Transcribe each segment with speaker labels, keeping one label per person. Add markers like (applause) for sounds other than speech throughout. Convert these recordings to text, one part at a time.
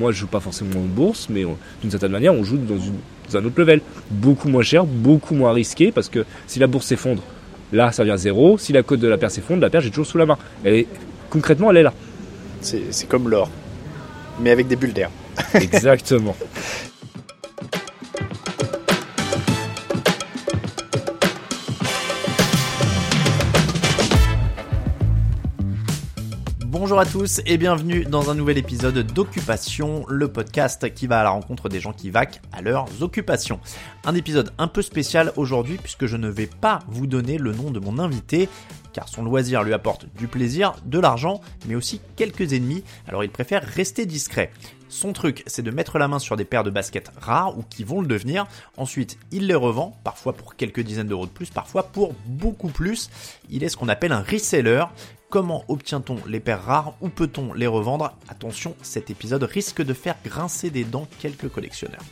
Speaker 1: moi je joue pas forcément en bourse, mais d'une certaine manière on joue dans, un autre level. Beaucoup moins cher, beaucoup moins risqué, parce que si la bourse s'effondre, là ça vient zéro. Si la cote de la paire s'effondre, la paire j'ai toujours sous la main. Et concrètement elle est là.
Speaker 2: C'est comme l'or, mais avec des bulles d'air.
Speaker 1: Exactement. (laughs)
Speaker 3: Bonjour à tous et bienvenue dans un nouvel épisode d'Occupation, le podcast qui va à la rencontre des gens qui vaquent à leurs occupations. Un épisode un peu spécial aujourd'hui puisque je ne vais pas vous donner le nom de mon invité car son loisir lui apporte du plaisir, de l'argent, mais aussi quelques ennemis, alors il préfère rester discret. Son truc, c'est de mettre la main sur des paires de baskets rares ou qui vont le devenir. Ensuite, il les revend, parfois pour quelques dizaines d'euros de plus, parfois pour beaucoup plus. Il est ce qu'on appelle un reseller. Comment obtient-on les paires rares ou peut-on les revendre Attention, cet épisode risque de faire grincer des dents quelques collectionneurs.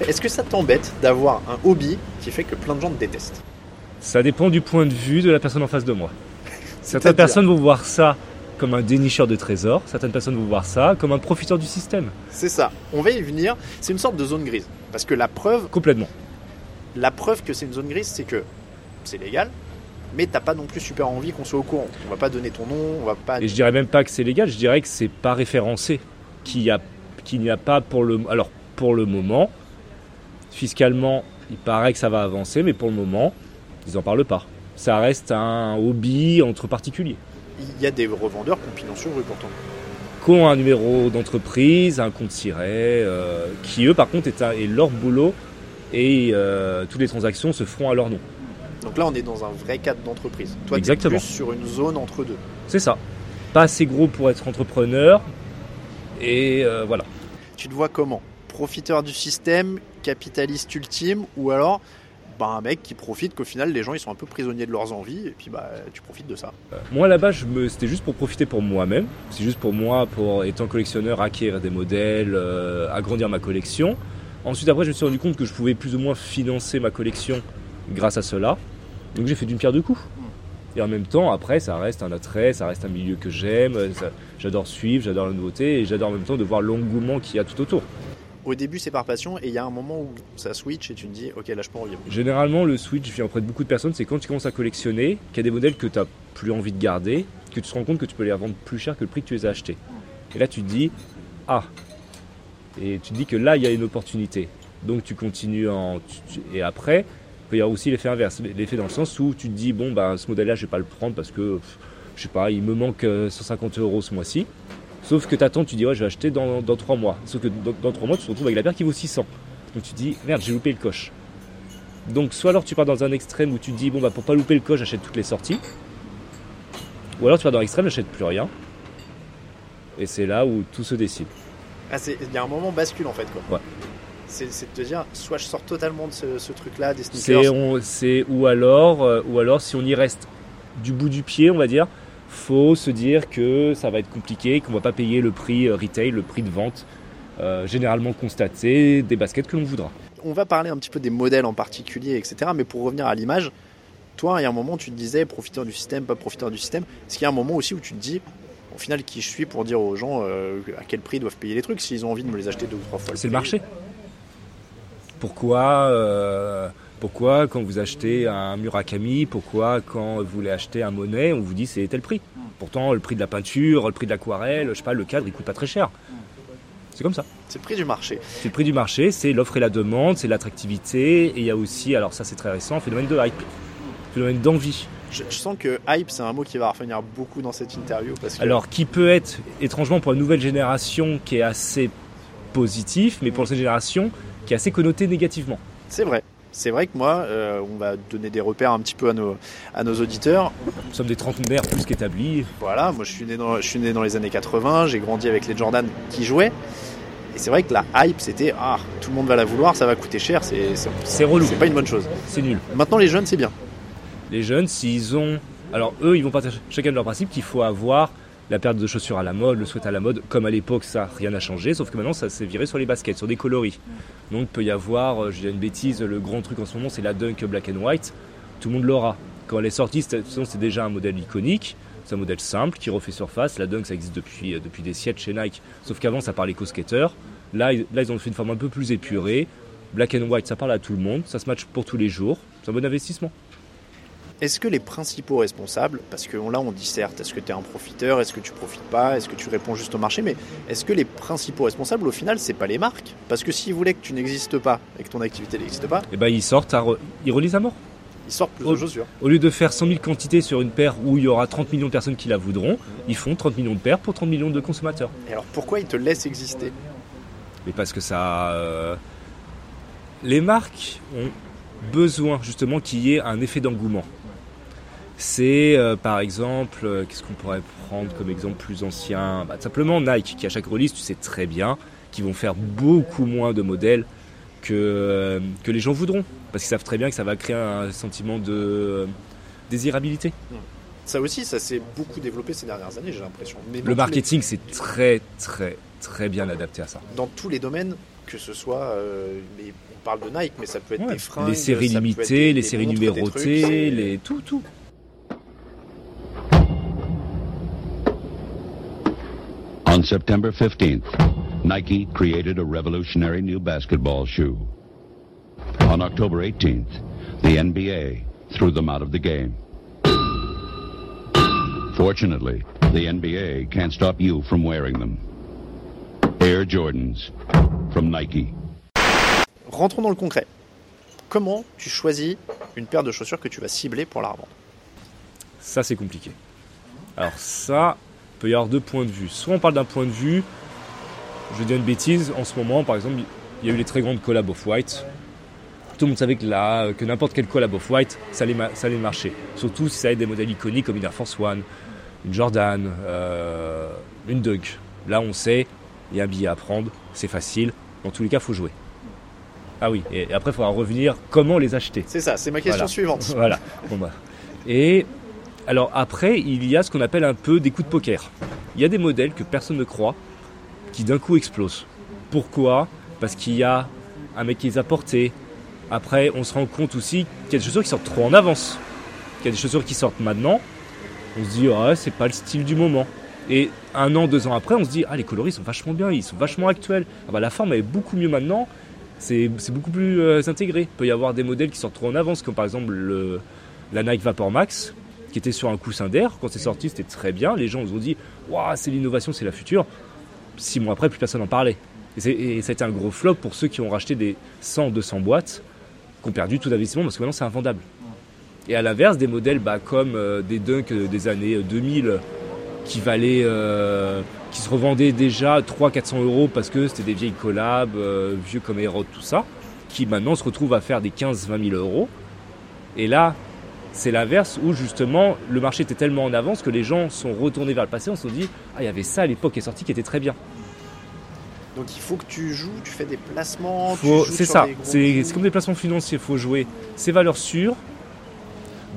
Speaker 3: Est-ce que ça t'embête d'avoir un hobby qui fait que plein de gens te détestent?
Speaker 1: Ça dépend du point de vue de la personne en face de moi. (laughs) Certaines personnes vont voir ça comme un dénicheur de trésors, certaines personnes vont voir ça comme un profiteur du système.
Speaker 2: C'est ça, on va y venir, c'est une sorte de zone grise. Parce que la preuve...
Speaker 1: Complètement.
Speaker 2: La preuve que c'est une zone grise, c'est que c'est légal, mais t'as pas non plus super envie qu'on soit au courant. On va pas donner ton nom, on va pas...
Speaker 1: Et je dirais même pas que c'est légal, je dirais que c'est pas référencé, qu'il n'y a, a pas pour le... Alors, pour le moment, Fiscalement, il paraît que ça va avancer, mais pour le moment, ils n'en parlent pas. Ça reste un hobby entre particuliers.
Speaker 2: Il y a des revendeurs qui ont pignon sur rue pourtant.
Speaker 1: Qui ont un numéro d'entreprise, un compte siret, euh, qui eux par contre est, leur boulot et euh, toutes les transactions se feront à leur nom.
Speaker 2: Donc là on est dans un vrai cadre d'entreprise.
Speaker 1: Toi tu es plus
Speaker 2: sur une zone entre deux.
Speaker 1: C'est ça. Pas assez gros pour être entrepreneur et euh, voilà.
Speaker 2: Tu te vois comment? Profiteur du système, capitaliste ultime, ou alors un mec qui profite qu'au final les gens ils sont un peu prisonniers de leurs envies et puis bah tu profites de ça.
Speaker 1: Euh, moi là-bas c'était juste pour profiter pour moi-même, c'est juste pour moi pour étant collectionneur acquérir des modèles, euh, agrandir ma collection. Ensuite après je me suis rendu compte que je pouvais plus ou moins financer ma collection grâce à cela. Donc j'ai fait d'une pierre deux coups. Hmm. Et en même temps, après, ça reste un attrait, ça reste un milieu que j'aime, j'adore suivre, j'adore la nouveauté et j'adore en même temps de voir l'engouement qu'il y a tout autour
Speaker 2: au début c'est par passion et il y a un moment où ça switch et tu te dis ok là je peux en vivre.
Speaker 1: Généralement le switch vient auprès de beaucoup de personnes, c'est quand tu commences à collectionner, qu'il y a des modèles que tu n'as plus envie de garder, que tu te rends compte que tu peux les revendre plus cher que le prix que tu les as achetés. Et là tu te dis ah et tu te dis que là il y a une opportunité. Donc tu continues en et après il peut y avoir aussi l'effet inverse, l'effet dans le sens où tu te dis bon bah ce modèle là je vais pas le prendre parce que je sais pas il me manque 150 euh, euros ce mois-ci. Sauf que t'attends, tu dis ouais je vais acheter dans, dans 3 mois. Sauf que dans, 3 mois tu te retrouves avec la paire qui vaut 600. Donc tu dis merde j'ai loupé le coche. Donc soit alors tu pars dans un extrême où tu te dis bon bah pour pas louper le coche j'achète toutes les sorties. Ou alors tu pars dans l'extrême j'achète plus rien. Et c'est là où tout se décide.
Speaker 2: Ah, il y a un moment bascule en fait quoi.
Speaker 1: Ouais.
Speaker 2: C'est de te dire soit je sors totalement de ce, truc là des sneakers.
Speaker 1: C'est ou alors euh, ou alors si on y reste du bout du pied on va dire faut se dire que ça va être compliqué, qu'on va pas payer le prix euh, retail, le prix de vente euh, généralement constaté des baskets que l'on voudra.
Speaker 2: On va parler un petit peu des modèles en particulier, etc. Mais pour revenir à l'image, toi, il y a un moment où tu te disais profiteur du système, pas profiteur du système. Est-ce qu'il y a un moment aussi où tu te dis, au final, qui je suis pour dire aux gens euh, à quel prix ils doivent payer les trucs s'ils ont envie de me les acheter deux ou trois fois
Speaker 1: C'est le marché. Pourquoi pourquoi quand vous achetez un Murakami, pourquoi quand vous voulez acheter un Monet, on vous dit c'est tel prix Pourtant le prix de la peinture, le prix de l'aquarelle, je sais pas, le cadre il coûte pas très cher. C'est comme ça.
Speaker 2: C'est le prix du marché.
Speaker 1: C'est le prix du marché, c'est l'offre et la demande, c'est l'attractivité, et il y a aussi, alors ça c'est très récent, un phénomène de hype, phénomène d'envie.
Speaker 2: Je, sens que hype c'est un mot qui va revenir beaucoup dans cette interview.
Speaker 1: Alors qui peut être étrangement pour la nouvelle génération qui est assez positif, mais pour cette génération qui est assez connoté négativement.
Speaker 2: C'est vrai. C'est vrai que moi, euh, on va donner des repères un petit peu à nos, à nos auditeurs.
Speaker 1: Nous sommes des trentenaires plus qu'établis.
Speaker 2: Voilà, moi je suis né dans, je suis né dans les années 80, j'ai grandi avec les Jordan qui jouaient. Et c'est vrai que la hype, c'était ah, tout le monde va la vouloir, ça va coûter cher, c'est,
Speaker 1: c'est, relou.
Speaker 2: C'est pas une bonne chose.
Speaker 1: C'est nul.
Speaker 2: Maintenant, les jeunes, c'est bien.
Speaker 1: Les jeunes, s'ils ont. Alors, eux, ils vont partager chacun de leur principe qu'il faut avoir la paire de chaussures à la mode, le sweat à la mode, comme à l'époque, ça, rien n'a changé, sauf que maintenant, ça s'est viré sur les baskets, sur des coloris. Donc, peut y avoir, euh, je dis une bêtise, le grand truc en ce moment, c'est la Dunk Black and White. Tout le monde l'aura. Quand elle est sortie, c'est déjà un modèle iconique. C'est un modèle simple qui refait surface. La Dunk, ça existe depuis, euh, depuis des siècles chez Nike. Sauf qu'avant, ça parlait qu'aux skateurs. Là, ils- là, ils ont fait une forme un peu plus épurée. Black and White, ça parle à tout le monde. Ça se match pour tous les jours. C'est un bon investissement.
Speaker 2: Est-ce que les principaux responsables, parce que là on dit certes, est-ce que tu es un profiteur, est-ce que tu profites pas, est-ce que tu réponds juste au marché, mais est-ce que les principaux responsables au final c'est pas les marques? Parce que s'ils voulaient que tu n'existes pas et que ton activité n'existe pas,
Speaker 1: Et ben, ils sortent, à re- ils relisent à mort.
Speaker 2: ils sortent plus
Speaker 1: Oh.
Speaker 2: de chaussures.
Speaker 1: Au lieu de faire 100 000 quantités sur une paire où il y aura 30 millions de personnes qui la voudront, ils font 30 millions de paires pour 30 millions de consommateurs.
Speaker 2: Et alors pourquoi ils te laissent exister?
Speaker 1: Mais parce que ça. euh, Les marques ont besoin justement qu'il y ait un effet d'engouement. C'est euh, par exemple, euh, qu'est-ce qu'on pourrait prendre comme exemple plus ancien? Bah, Simplement Nike, qui à chaque release, tu sais très bien, qu'ils vont faire beaucoup moins de modèles que, euh, que les gens voudront. Parce qu'ils savent très bien que ça va créer un sentiment de désirabilité.
Speaker 2: Ça aussi, ça s'est beaucoup développé ces dernières années, j'ai l'impression.
Speaker 1: Le marketing, c'est très, très, très bien adapté à ça.
Speaker 2: les- dans tous les domaines, que ce soit, on parle de Nike, mais ça peut être
Speaker 1: Ouais.
Speaker 2: des fringues,
Speaker 1: les séries limitées,
Speaker 2: des-
Speaker 1: les
Speaker 2: des
Speaker 1: séries numérotées, les tout, tout.
Speaker 4: On September 15th, Nike created a revolutionary new basketball shoe. On October 18th, the NBA threw them out of the game. Fortunately, the NBA can't stop you from wearing them. Air Jordans from Nike.
Speaker 2: Rentrons dans le concret. Comment tu choisis une paire de chaussures que tu vas cibler pour la revendre?
Speaker 1: Ça, c'est compliqué. Alors ça, peut y avoir deux points de vue. Soit on parle d'un point de vue, je vais dire une bêtise, en ce moment, par exemple, il y a eu les très grandes collabs Off-White. Tout le monde savait que, là, que n'importe quelle collab Off-White, ça allait, ma- ça allait marcher. Surtout si ça avait des modèles iconiques comme une Air Force One, une Jordan, euh, une Dunk. Là, on sait, il y a un billet à prendre, c'est facile. Dans tous les cas, il faut jouer. Ah oui, et après, il faudra revenir comment les acheter.
Speaker 2: C'est ça, c'est ma question
Speaker 1: Voilà.
Speaker 2: suivante. (laughs)
Speaker 1: Voilà. Bon bah. Et alors après, il y a ce qu'on appelle un peu des coups de poker. Il y a des modèles que personne ne croit qui d'un coup explosent. Pourquoi? Parce qu'il y a un mec qui les a portés. Après, on se rend compte aussi qu'il y a des chaussures qui sortent trop en avance. Qu'il y a des chaussures qui sortent maintenant. On se dit, ah, c'est pas le style du moment. Et un an, deux ans après, on se dit, ah, les coloris sont vachement bien, ils sont vachement actuels. Ah bah, la forme est beaucoup mieux maintenant. C'est beaucoup plus euh, intégré. Il peut y avoir des modèles qui sortent trop en avance, comme par exemple le, la Nike Vapor Max, qui était sur un coussin d'air. Quand c'est sorti, c'était très bien. Les gens nous ont dit, waouh, c'est l'innovation, c'est la future. Six mois après, plus personne n'en parlait. Et, et ça a été un gros flop pour ceux qui ont racheté des 100, 200 boîtes, qui ont perdu tout investissement parce que maintenant c'est invendable. Et à l'inverse, des modèles bah, comme euh, des Dunk euh, des années euh, 2000 qui valaient, euh, qui se revendaient déjà 300-400 euros parce que c'était des vieilles collabs, euh, vieux comme Aerod, tout ça, qui maintenant se retrouvent à faire des 15-20 000 euros. Et là, c'est l'inverse où justement le marché était tellement en avance que les gens sont retournés vers le passé, on se dit ah il y avait ça à l'époque qui est sorti qui était très bien.
Speaker 2: Donc il faut que tu joues, tu fais des placements,
Speaker 1: C'est ça, c'est comme des placements financiers, il faut jouer ces valeurs sûres,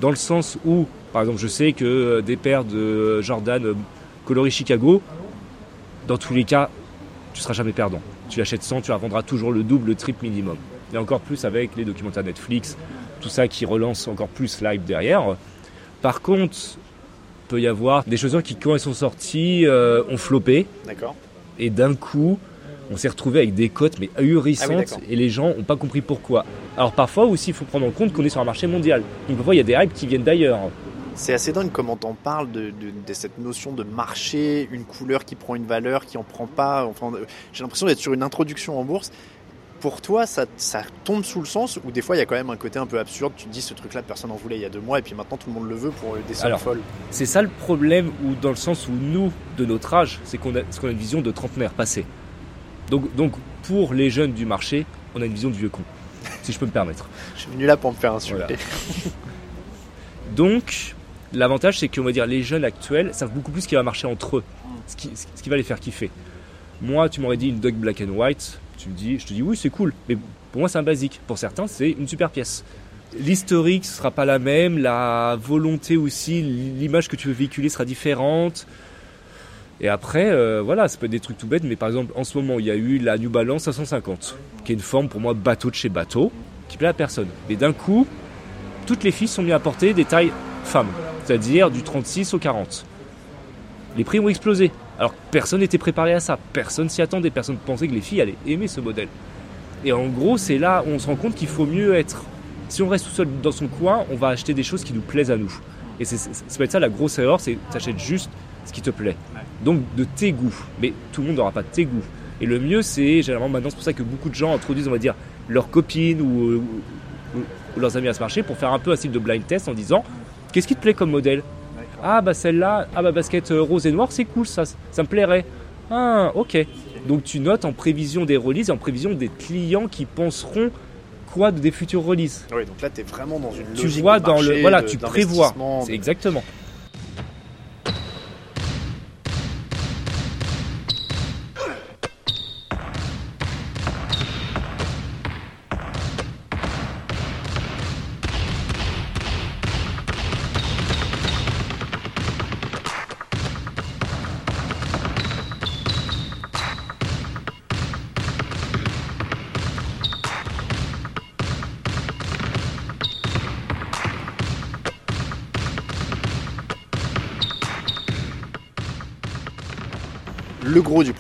Speaker 1: dans le sens où, par exemple, je sais que euh, des paires de Jordan euh, coloris Chicago, dans tous les cas, tu seras jamais perdant. Tu l'achètes 100, tu la vendras toujours le double, le triple minimum. Et encore plus avec les documentaires Netflix, tout ça qui relance encore plus live derrière. Par contre, peut y avoir des chaussures qui, quand elles sont sorties, euh, ont floppé
Speaker 2: D'accord.
Speaker 1: et d'un coup, on s'est retrouvé avec des cotes mais ahurissantes
Speaker 2: Ah oui,
Speaker 1: et les gens n'ont pas compris pourquoi. Alors parfois aussi, il faut prendre en compte qu'on est sur un marché mondial. Donc parfois, il y a des hypes qui viennent d'ailleurs.
Speaker 2: C'est assez dingue comment t'en parles de, de- de cette notion de marché, une couleur qui prend une valeur, qui en prend pas. Enfin, euh, j'ai l'impression d'être sur une introduction en bourse. Pour toi, ça, ça tombe sous le sens ou des fois il y a quand même un côté un peu absurde. Tu te dis ce truc-là, personne n'en voulait il y a deux mois et puis maintenant tout le monde le veut pour des sommes
Speaker 1: Alors,
Speaker 2: folles.
Speaker 1: C'est ça le problème, ou dans le sens où nous, de notre âge, c'est qu'on a, une vision de trentenaire passé. Donc, donc pour les jeunes du marché, on a une vision de vieux con, si je peux me permettre. (laughs)
Speaker 2: Je suis venu là pour me faire insulter. (laughs)
Speaker 1: Donc, l'avantage, c'est qu'on va dire les jeunes actuels savent beaucoup plus ce qui va marcher entre eux, ce qui, ce qui va les faire kiffer. Moi, tu m'aurais dit une Dog Black and White, je te dis oui, c'est cool, mais pour moi, c'est un basique. Pour certains, c'est une super pièce. L'historique sera pas la même, la volonté aussi, l'image que tu veux véhiculer sera différente. Et après, euh, voilà, ça peut être des trucs tout bêtes, mais par exemple, en ce moment, il y a eu la New Balance 550, qui est une forme pour moi bateau de chez bateau, qui plaît à personne. Mais d'un coup, toutes les filles sont mises à porter des tailles femmes, c'est-à-dire du 36 au 40. Les prix ont explosé. Alors personne n'était préparé à ça, personne s'y attendait, personne pensait que les filles allaient aimer ce modèle. Et en gros, c'est là où on se rend compte qu'il faut mieux être. Si on reste tout seul dans son coin, on va acheter des choses qui nous plaisent à nous. Et c'est, ça peut être ça la grosse erreur, c'est t'achètes juste ce qui te plaît. Donc de tes goûts. Mais tout le monde n'aura pas tes goûts. Et le mieux, c'est généralement maintenant, c'est pour ça que beaucoup de gens introduisent, on va dire, leurs copines ou, ou- ou leurs amis à ce marché pour faire un peu un style de blind test en disant qu'est-ce qui te plaît comme modèle? Ah bah celle-là, ah bah basket euh, rose et noir, c'est cool, ça, ça me plairait. Ah ok. Donc tu notes en prévision des releases et en prévision des clients qui penseront quoi de des futures releases.
Speaker 2: Oui, donc là, tu es vraiment dans une
Speaker 1: Tu
Speaker 2: logique
Speaker 1: vois
Speaker 2: de
Speaker 1: dans le voilà,
Speaker 2: de-
Speaker 1: tu prévois. exactement.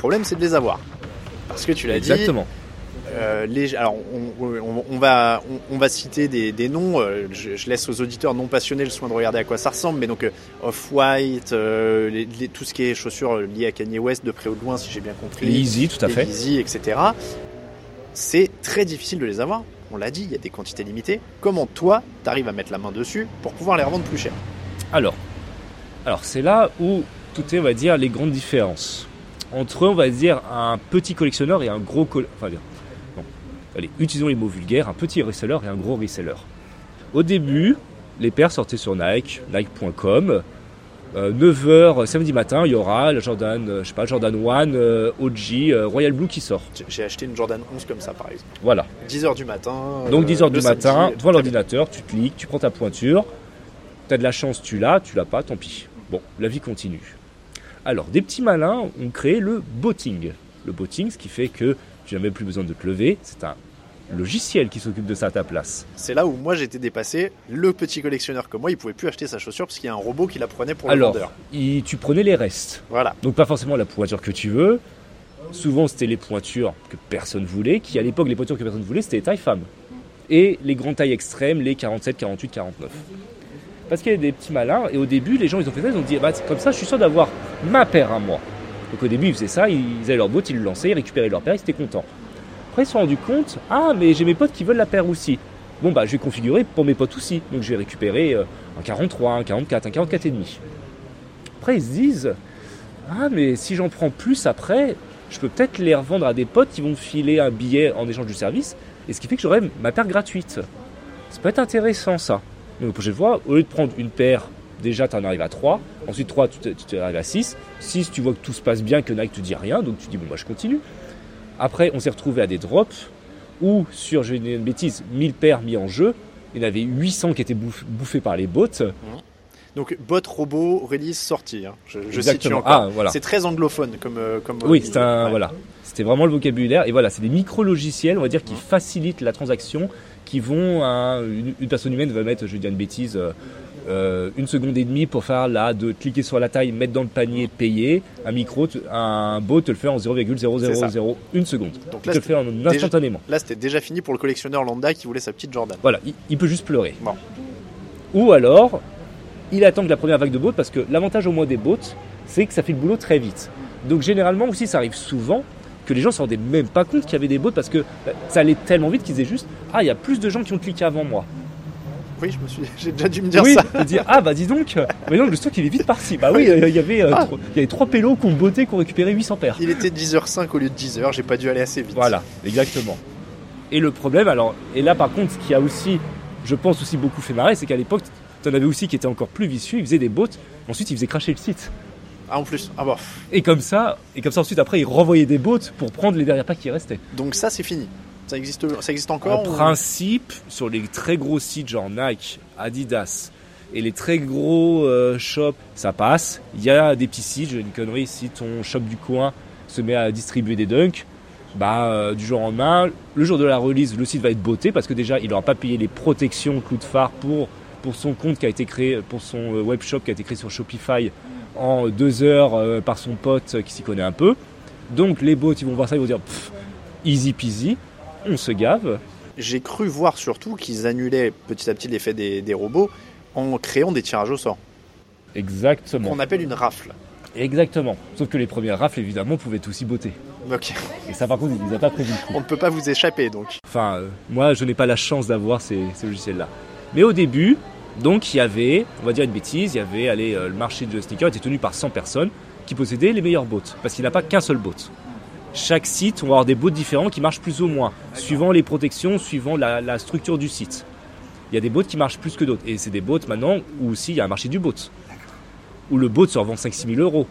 Speaker 2: Problème, c'est de les avoir. Parce que tu l'as dit,
Speaker 1: Exactement.
Speaker 2: euh, les, alors on, on- on va, on, on va citer des, des noms. euh, je, je laisse aux auditeurs non passionnés le soin de regarder à quoi ça ressemble. Mais donc euh, Off-White, euh, les- les- tout ce qui est chaussures liées à Kanye West de près ou de loin, si j'ai bien compris.
Speaker 1: Easy, tout à fait.
Speaker 2: Yeezy, etc. C'est très difficile de les avoir. On l'a dit, il y a des quantités limitées. Comment toi, tu arrives à mettre la main dessus pour pouvoir les revendre plus cher?
Speaker 1: Alors, alors c'est là où tout est, on va dire, les grandes différences entre, on va dire, un petit collectionneur et un gros enfin, non, allez, utilisons les mots vulgaires, un petit reseller et un gros reseller. Au début, les paires sortaient sur Nike, Nike.com. 9h samedi matin, il y aura la Jordan, euh, je sais pas, Jordan 1 euh, OG euh, Royal Blue qui sort.
Speaker 2: J'ai- acheté une Jordan 11 comme ça, par exemple.
Speaker 1: Voilà.
Speaker 2: 10h du matin.
Speaker 1: Donc
Speaker 2: euh,
Speaker 1: 10h
Speaker 2: le
Speaker 1: du matin, devant l'ordinateur, tu cliques, tu prends ta pointure, tu as de la chance, tu l'as, tu l'as pas, tant pis. Bon, la vie continue. Alors, des petits malins ont créé le botting. Le botting, ce qui fait que tu n'as même plus besoin de te lever, c'est un logiciel qui s'occupe de ça à ta place.
Speaker 2: C'est là où moi j'étais dépassé. Le petit collectionneur comme moi, il pouvait plus acheter sa chaussure parce qu'il y a un robot qui la prenait pour le
Speaker 1: Alors,
Speaker 2: vendeur.
Speaker 1: il- tu prenais les restes.
Speaker 2: Voilà.
Speaker 1: Donc pas forcément la pointure que tu veux. Souvent c'était les pointures que personne voulait, qui à l'époque les pointures que personne voulait c'était les tailles femmes. Et les grandes tailles extrêmes, les 47, 48, 49. Parce qu'il y a des petits malins, et au début les gens ils ont fait ça, ils ont dit bah, comme ça je suis sûr d'avoir ma paire à moi. Donc au début ils faisaient ça, ils avaient leur boîte, ils le lançaient, ils récupéraient leur paire, ils étaient contents. Après ils se sont rendus compte, ah mais j'ai mes potes qui veulent la paire aussi. Bon bah je vais configurer pour mes potes aussi. Donc je vais récupérer euh, un 43, un 44, un 44 et demi. Après ils se disent, ah, mais si j'en prends plus après, je peux peut-être les revendre à des potes qui vont filer un billet en échange du service, et ce qui fait que j'aurai ma paire gratuite. Ça peut être intéressant ça. Donc la prochaine fois, au lieu de prendre une paire, déjà tu en arrives à 3, ensuite 3 tu arrivé à 6, 6 tu vois que tout se passe bien, que Nike te dit rien, donc tu dis bon bah je continue. Après on s'est retrouvé à des drops, où sur, je vais dire une bêtise, 1000 paires mis en jeu, il y en avait 800 qui étaient bouff- bouffés par les bots.
Speaker 2: Donc bot robot release sortie. hein. Je, je situe encore.
Speaker 1: Ah, voilà.
Speaker 2: C'est très anglophone comme euh, comme.
Speaker 1: Oui,
Speaker 2: euh,
Speaker 1: c'est un
Speaker 2: ouais.
Speaker 1: voilà. C'était vraiment le vocabulaire et voilà, c'est des micro-logiciels, on va dire, qui facilitent la transaction, qui vont à une, une personne humaine va mettre, je vais dire une bêtise, euh, euh, une seconde et demie pour faire là, de cliquer sur la taille, mettre dans le panier, payer. Un micro, un bot te le fait en
Speaker 2: C'est ça.
Speaker 1: 0,0001 seconde.
Speaker 2: Donc là,
Speaker 1: te le fait en instantanément.
Speaker 2: Là, c'était déjà fini pour le collectionneur lambda qui voulait sa petite Jordan.
Speaker 1: Voilà, il, il peut juste pleurer.
Speaker 2: Bon.
Speaker 1: Ou alors, il attend que la première vague de bots, parce que l'avantage au moins des bots, c'est que ça fait le boulot très vite. Donc généralement aussi, ça arrive souvent que les gens ne se rendaient même pas compte qu'il y avait des bots, parce que bah, ça allait tellement vite qu'ils disaient juste « Ah, il y a plus de gens qui ont cliqué avant moi
Speaker 2: Oui, je me suis, (laughs) j'ai déjà dû me ». dire
Speaker 1: oui,
Speaker 2: ça.
Speaker 1: dire « Ah, bah dis donc, mais non, le stock il est vite parti. » Bah oui, euh, il y avait euh,
Speaker 2: Ah.
Speaker 1: trois- il y avait trois pélos qui ont botté, qui ont récupéré 800 paires.
Speaker 2: Il était 10h05 au lieu de 10h, j'ai pas dû aller assez vite.
Speaker 1: Voilà, exactement. Et le problème, alors, et là par contre, ce qui a aussi, je pense aussi beaucoup fait marrer, c'est qu'à l'époque, tu en avais aussi qui étaient encore plus vicieux, ils faisaient des bots, ensuite ils faisaient cracher le site.
Speaker 2: Ah, en plus. Ah bon.
Speaker 1: Et comme ça, et comme ça ensuite après ils renvoyaient des bots pour prendre les dernières packs qui restaient.
Speaker 2: Donc ça, c'est fini. Ça existe, ça existe
Speaker 1: En
Speaker 2: encore ou-
Speaker 1: principe, sur les très gros sites genre Nike, Adidas, Et les très gros euh, shops, ça passe. Il y a des petits sites, j'ai une connerie, si ton shop du coin se met à distribuer des dunks, bah, euh, du jour au lendemain, le jour de la release, le site va être botté parce que déjà, il n'aura pas payé les protections clous de phare pour, pour son compte qui a été créé, pour son euh, web shop qui a été créé sur Shopify en deux heures euh, par son pote qui s'y connaît un peu. Donc les bots, ils vont voir ça, ils vont dire Pff, easy peasy, on se gave.
Speaker 2: J'ai cru voir surtout qu'ils annulaient petit à petit l'effet des, des robots en créant des tirages au sort,
Speaker 1: Exactement.
Speaker 2: qu'on appelle une rafle.
Speaker 1: Exactement. Sauf que les premières rafles, évidemment, pouvaient aussi botter.
Speaker 2: Ok.
Speaker 1: Et ça, par contre, nous a pas prévu.
Speaker 2: On ne peut pas vous échapper donc.
Speaker 1: Enfin, euh, moi, je n'ai pas la chance d'avoir ces, ces logiciels-là. Mais au début, donc, il y avait, on va dire une bêtise, il y avait, allez, euh, le marché de sneakers était tenu par 100 personnes qui possédaient les meilleurs bots. Parce qu'il n'y a pas qu'un seul bot. Chaque site, on va avoir des bots différents qui marchent plus ou moins, suivant les protections, suivant la, la structure du site. Il y a des bots qui marchent plus que d'autres. Et c'est des bots maintenant où aussi il y a un marché du bot. Où le bot se revend 5-6 000 euros.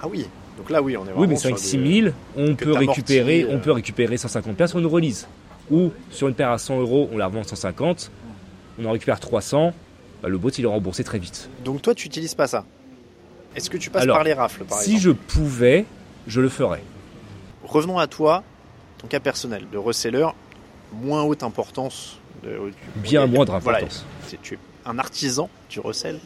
Speaker 2: Ah oui. Donc là, oui, on est
Speaker 1: Oui, mais
Speaker 2: sur
Speaker 1: 5-6
Speaker 2: des-
Speaker 1: 000, on
Speaker 2: que
Speaker 1: peut, récupérer,
Speaker 2: euh.
Speaker 1: on peut récupérer 150 paires sur une release. Ou sur une paire à 100 euros, on la revend à 150, on en récupère 300, bah, le bot il est remboursé très vite.
Speaker 2: Donc toi, tu n'utilises pas ça. Est-ce que tu passes
Speaker 1: Alors,
Speaker 2: par les rafles, par
Speaker 1: si
Speaker 2: exemple
Speaker 1: je pouvais, je le ferais.
Speaker 2: Revenons à toi, ton cas personnel de reseller, moins haute importance. De,
Speaker 1: Bien moindre importance.
Speaker 2: c'est- tu es un artisan du recel.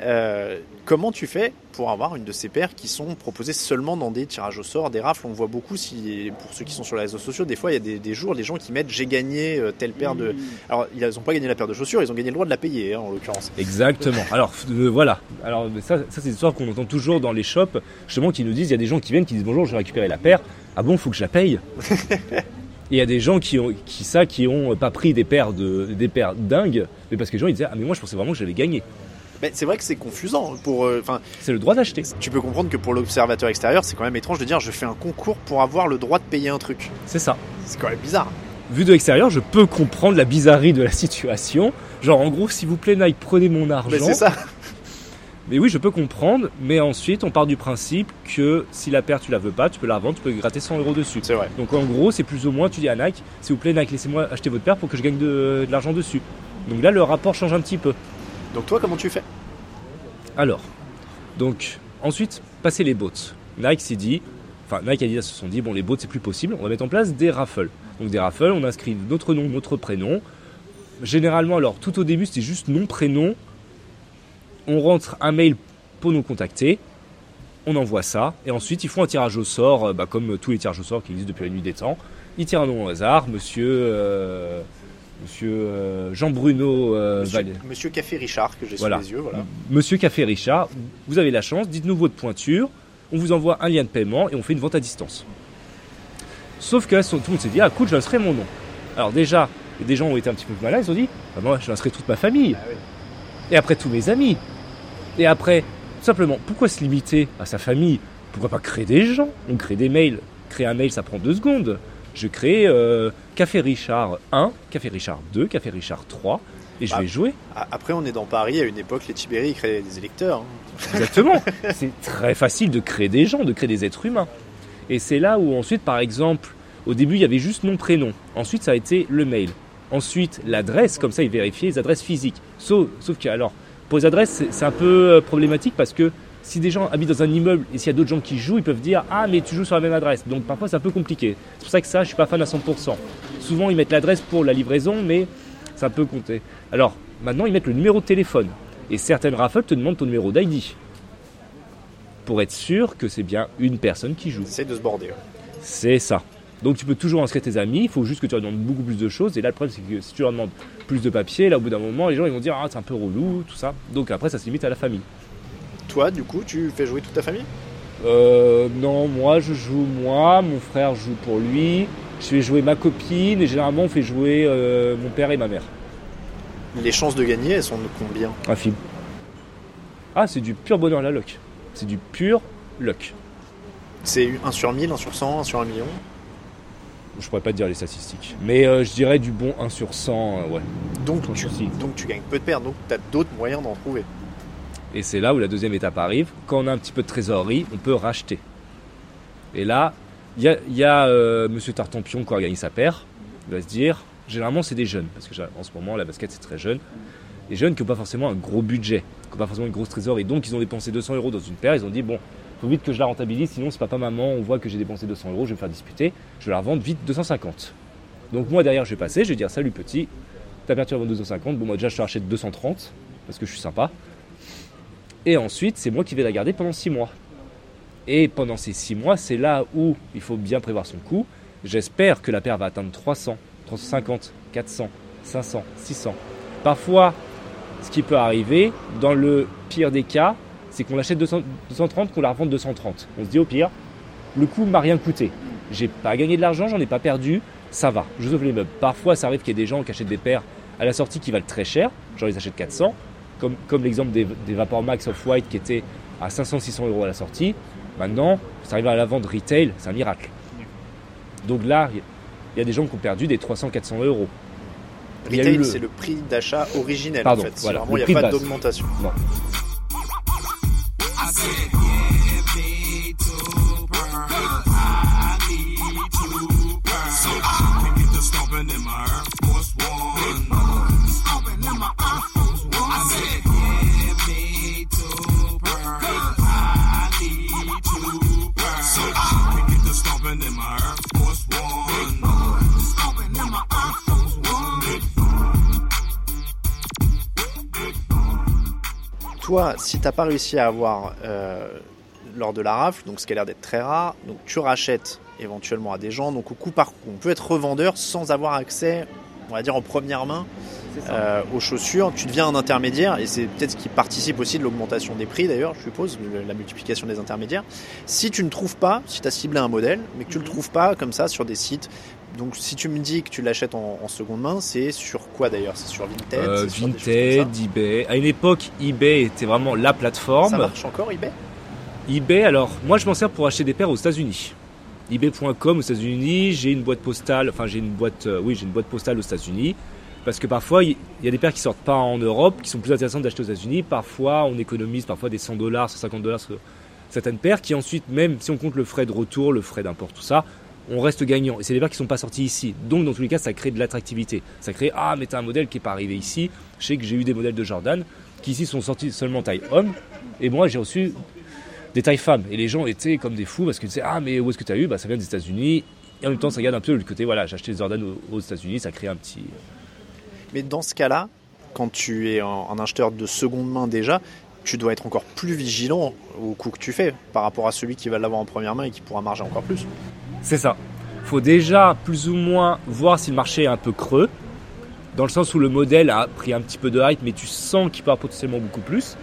Speaker 2: Euh, comment tu fais pour avoir une de ces paires qui sont proposées seulement dans des tirages au sort, des rafles? On voit beaucoup, si, pour ceux qui sont sur les réseaux sociaux, des fois il y a des, des jours, les gens qui mettent j'ai gagné euh, telle paire de. Alors ils n'ont pas gagné la paire de chaussures, ils ont gagné le droit de la payer hein, en l'occurrence.
Speaker 1: Exactement. Alors euh, voilà. Alors ça, ça c'est une histoire qu'on entend toujours dans les shops, justement qui nous disent, il y a des gens qui viennent qui disent bonjour, j'ai récupéré la paire. Ah bon, faut que je la paye? (laughs) Et il y a des gens qui ont, qui ça, qui ont pas pris des paires de, des paires dingues, mais parce que les gens ils disaient ah mais moi je pensais vraiment que j'avais gagné.
Speaker 2: Mais c'est vrai que c'est confusant. Pour, euh, enfin,
Speaker 1: C'est le droit d'acheter.
Speaker 2: tu peux comprendre que pour l'observateur extérieur, c'est quand même étrange de dire je fais un concours pour avoir le droit de payer un truc.
Speaker 1: C'est ça.
Speaker 2: C'est quand même bizarre.
Speaker 1: Vu de l'extérieur, je peux comprendre la bizarrerie de la situation. Genre en gros, s'il vous plaît Nike, prenez mon argent.
Speaker 2: c'est ça.
Speaker 1: Mais oui, je peux comprendre. Mais ensuite, on part du principe que si la paire tu la veux pas, tu peux la revendre, tu peux gratter 100 euros dessus.
Speaker 2: C'est vrai.
Speaker 1: Donc en gros, c'est plus ou moins, tu dis à Nike, s'il vous plaît Nike, laissez-moi acheter votre paire pour que je gagne de, de l'argent dessus. Donc là, le rapport change un petit peu.
Speaker 2: Donc toi, comment tu fais?
Speaker 1: Alors, donc ensuite, passer les bots. Nike s'est dit, enfin Nike et Adidas se sont dit, bon les bots c'est plus possible, on va mettre en place des raffles. Donc des raffles, on inscrit notre nom, notre prénom. Généralement, alors tout au début c'était juste nom, prénom. On rentre un mail pour nous contacter. On envoie ça. Et ensuite, ils font un tirage au sort, euh, bah, comme tous les tirages au sort qui existent depuis la nuit des temps. Ils tirent un nom au hasard. Monsieur, euh, monsieur euh, Jean-Bruno euh,
Speaker 2: Monsieur,
Speaker 1: Val-
Speaker 2: Monsieur Café Richard, que j'ai
Speaker 1: Voilà.
Speaker 2: sous les yeux, voilà.
Speaker 1: Monsieur Café Richard, vous avez la chance, dites-nous votre pointure, on vous envoie un lien de paiement et on fait une vente à distance. Sauf que là, tout le monde s'est dit, ah cool, j'inscris mon nom. Alors déjà, des gens ont été un petit peu malins, ils ont dit, ah, moi j'inscris toute ma famille.
Speaker 2: Ah oui.
Speaker 1: Et après tous mes amis. Et après, tout simplement, pourquoi se limiter à sa famille? Pourquoi pas créer des gens? On crée des mails. Créer un mail, ça prend deux secondes. Je crée euh, Café Richard 1, Café Richard 2, Café Richard 3, et je
Speaker 2: Ah.
Speaker 1: vais jouer.
Speaker 2: Après, on est dans Paris, à une époque, les Tibéri créaient des électeurs. hein.
Speaker 1: Exactement. (laughs) c'est très facile de créer des gens, de créer des êtres humains. Et c'est là où ensuite, par exemple, au début, il y avait juste nom, prénom. Ensuite, ça a été le mail. Ensuite, l'adresse, comme ça, ils vérifiaient les adresses physiques. Sauf, sauf que, alors, pour les adresses, c'est- c'est un peu euh, problématique parce que si des gens habitent dans un immeuble et s'il y a d'autres gens qui jouent, ils peuvent dire Ah, mais tu joues sur la même adresse. Donc parfois, c'est un peu compliqué. C'est pour ça que ça, je suis pas fan à 100%. Souvent, ils mettent l'adresse pour la livraison, mais c'est un peu compté. Alors, maintenant, ils mettent le numéro de téléphone. Et certaines raffles te demandent ton numéro d'ID. Pour être sûr que c'est bien une personne qui joue.
Speaker 2: Essayent de se border.
Speaker 1: C'est ça. Donc tu peux toujours inscrire tes amis, il faut juste que tu leur demandes beaucoup plus de choses. Et là, le problème, c'est que si tu leur demandes plus de papier, là, au bout d'un moment, les gens ils vont dire Ah, c'est un peu relou, tout ça. Donc après, ça se limite à la famille.
Speaker 2: Toi, du coup, tu fais jouer toute ta famille?
Speaker 1: Euh, non, moi, je joue moi, mon frère joue pour lui, je fais jouer ma copine, et généralement, on fait jouer euh, mon père et ma mère.
Speaker 2: Les chances de gagner, elles sont de combien?
Speaker 1: Un film. Ah, c'est du pur bonheur la luck. C'est du pur luck.
Speaker 2: C'est 1 sur 1000, 1 sur 100, 1 sur 1 million?
Speaker 1: Je pourrais pas te dire les statistiques. Mais euh, je dirais du bon 1 sur 100, euh, ouais.
Speaker 2: donc tu, donc tu gagnes peu de paires, donc tu as d'autres moyens d'en trouver.
Speaker 1: Et c'est là où la deuxième étape arrive. Quand on a un petit peu de trésorerie, on peut racheter. Et là, il y a, y a, euh, Monsieur Tartampion qui organise sa paire. Il va se dire, généralement c'est des jeunes, parce que en ce moment la basket c'est très jeune. des jeunes qui n'ont pas forcément un gros budget, qui n'ont pas forcément une grosse trésorerie. Donc ils ont dépensé 200 euros dans une paire, ils ont dit bon, faut vite que je la rentabilise, sinon c'est papa, maman, on voit que j'ai dépensé 200 euros, je vais me faire disputer, je vais la revendre vite 250. Donc moi derrière je vais passer, je vais dire salut petit, ta paire tu la vends 250, bon moi déjà je te rachète 230, parce que je suis sympa. Et ensuite c'est moi qui vais la garder pendant 6 mois. Et pendant ces 6 mois, c'est là où il faut bien prévoir son coût. J'espère que la paire va atteindre 300, 350, 400, 500, 600. Parfois, ce qui peut arriver, dans le pire des cas, c'est qu'on l'achète 230, qu'on la revende 230. On se dit au pire, le coût m'a rien coûté. J'ai pas gagné de l'argent, j'en ai pas perdu, ça va, je sauve les meubles. Parfois, ça arrive qu'il y ait des gens qui achètent des paires à la sortie qui valent très cher, genre ils achètent 400, comme, comme l'exemple des, des Vapor Max Off-White qui étaient à 500-600 euros à la sortie. Maintenant, ça arrive à la vente retail, c'est un miracle. Donc là, il y a des gens qui ont perdu des 300-400 euros.
Speaker 2: Retail,
Speaker 1: le-
Speaker 2: c'est le prix d'achat originel
Speaker 1: Pardon,
Speaker 2: en fait.
Speaker 1: Voilà,
Speaker 2: vraiment, il n'y a pas d'augmentation.
Speaker 1: Non.
Speaker 2: Toi, si t'as pas réussi à avoir euh, lors de la rafle, donc ce qui a l'air d'être très rare, donc tu rachètes éventuellement à des gens, donc au coup par coup, on peut être revendeur sans avoir accès, on va dire en première main, euh, aux chaussures. Tu deviens un intermédiaire et c'est peut-être ce qui participe aussi de l'augmentation des prix d'ailleurs, je suppose, la multiplication des intermédiaires. Si tu ne trouves pas, si tu as ciblé un modèle, mais que tu le trouves pas comme ça sur des sites, donc si tu me dis que tu l'achètes en, en seconde main, c'est sur quoi d'ailleurs? C'est sur Vinted
Speaker 1: Euh,
Speaker 2: sur
Speaker 1: Vinted, eBay. À une époque, eBay était vraiment la plateforme.
Speaker 2: Ça marche encore eBay?
Speaker 1: eBay, alors moi je m'en sers pour acheter des paires aux États-Unis. eBay.com aux États-Unis, j'ai une boîte postale, enfin j'ai une boîte, euh, oui j'ai une boîte postale aux États-Unis. Parce que parfois il y a des paires qui sortent pas en Europe, qui sont plus intéressantes d'acheter aux États-Unis. Parfois on économise parfois des 100 dollars, 150 dollars sur certaines paires qui ensuite, même si on compte le frais de retour, le frais d'import, tout ça, on reste gagnant. Et c'est des paires qui sont pas sorties ici. Donc dans tous les cas, ça crée de l'attractivité. Ça crée ah mais t'as un modèle qui est pas arrivé ici. Je sais que j'ai eu des modèles de Jordan qui ici sont sortis seulement taille homme. Et moi j'ai reçu des tailles femmes. Et les gens étaient comme des fous parce qu'ils disaient Ah, mais où est-ce que tu as eu? Bah, Ça vient des États-Unis. Et en même temps, ça garde un peu le côté Voilà, j'ai acheté des Jordan aux, aux États-Unis, ça crée un petit.
Speaker 2: Mais dans ce cas-là, quand tu es un acheteur de seconde main déjà, tu dois être encore plus vigilant au coût que tu fais par rapport à celui qui va l'avoir en première main et qui pourra marger encore plus.
Speaker 1: C'est ça. faut déjà plus ou moins voir si le marché est un peu creux. Dans le sens où le modèle a pris un petit peu de hype, mais tu sens qu'il avoir potentiellement beaucoup plus.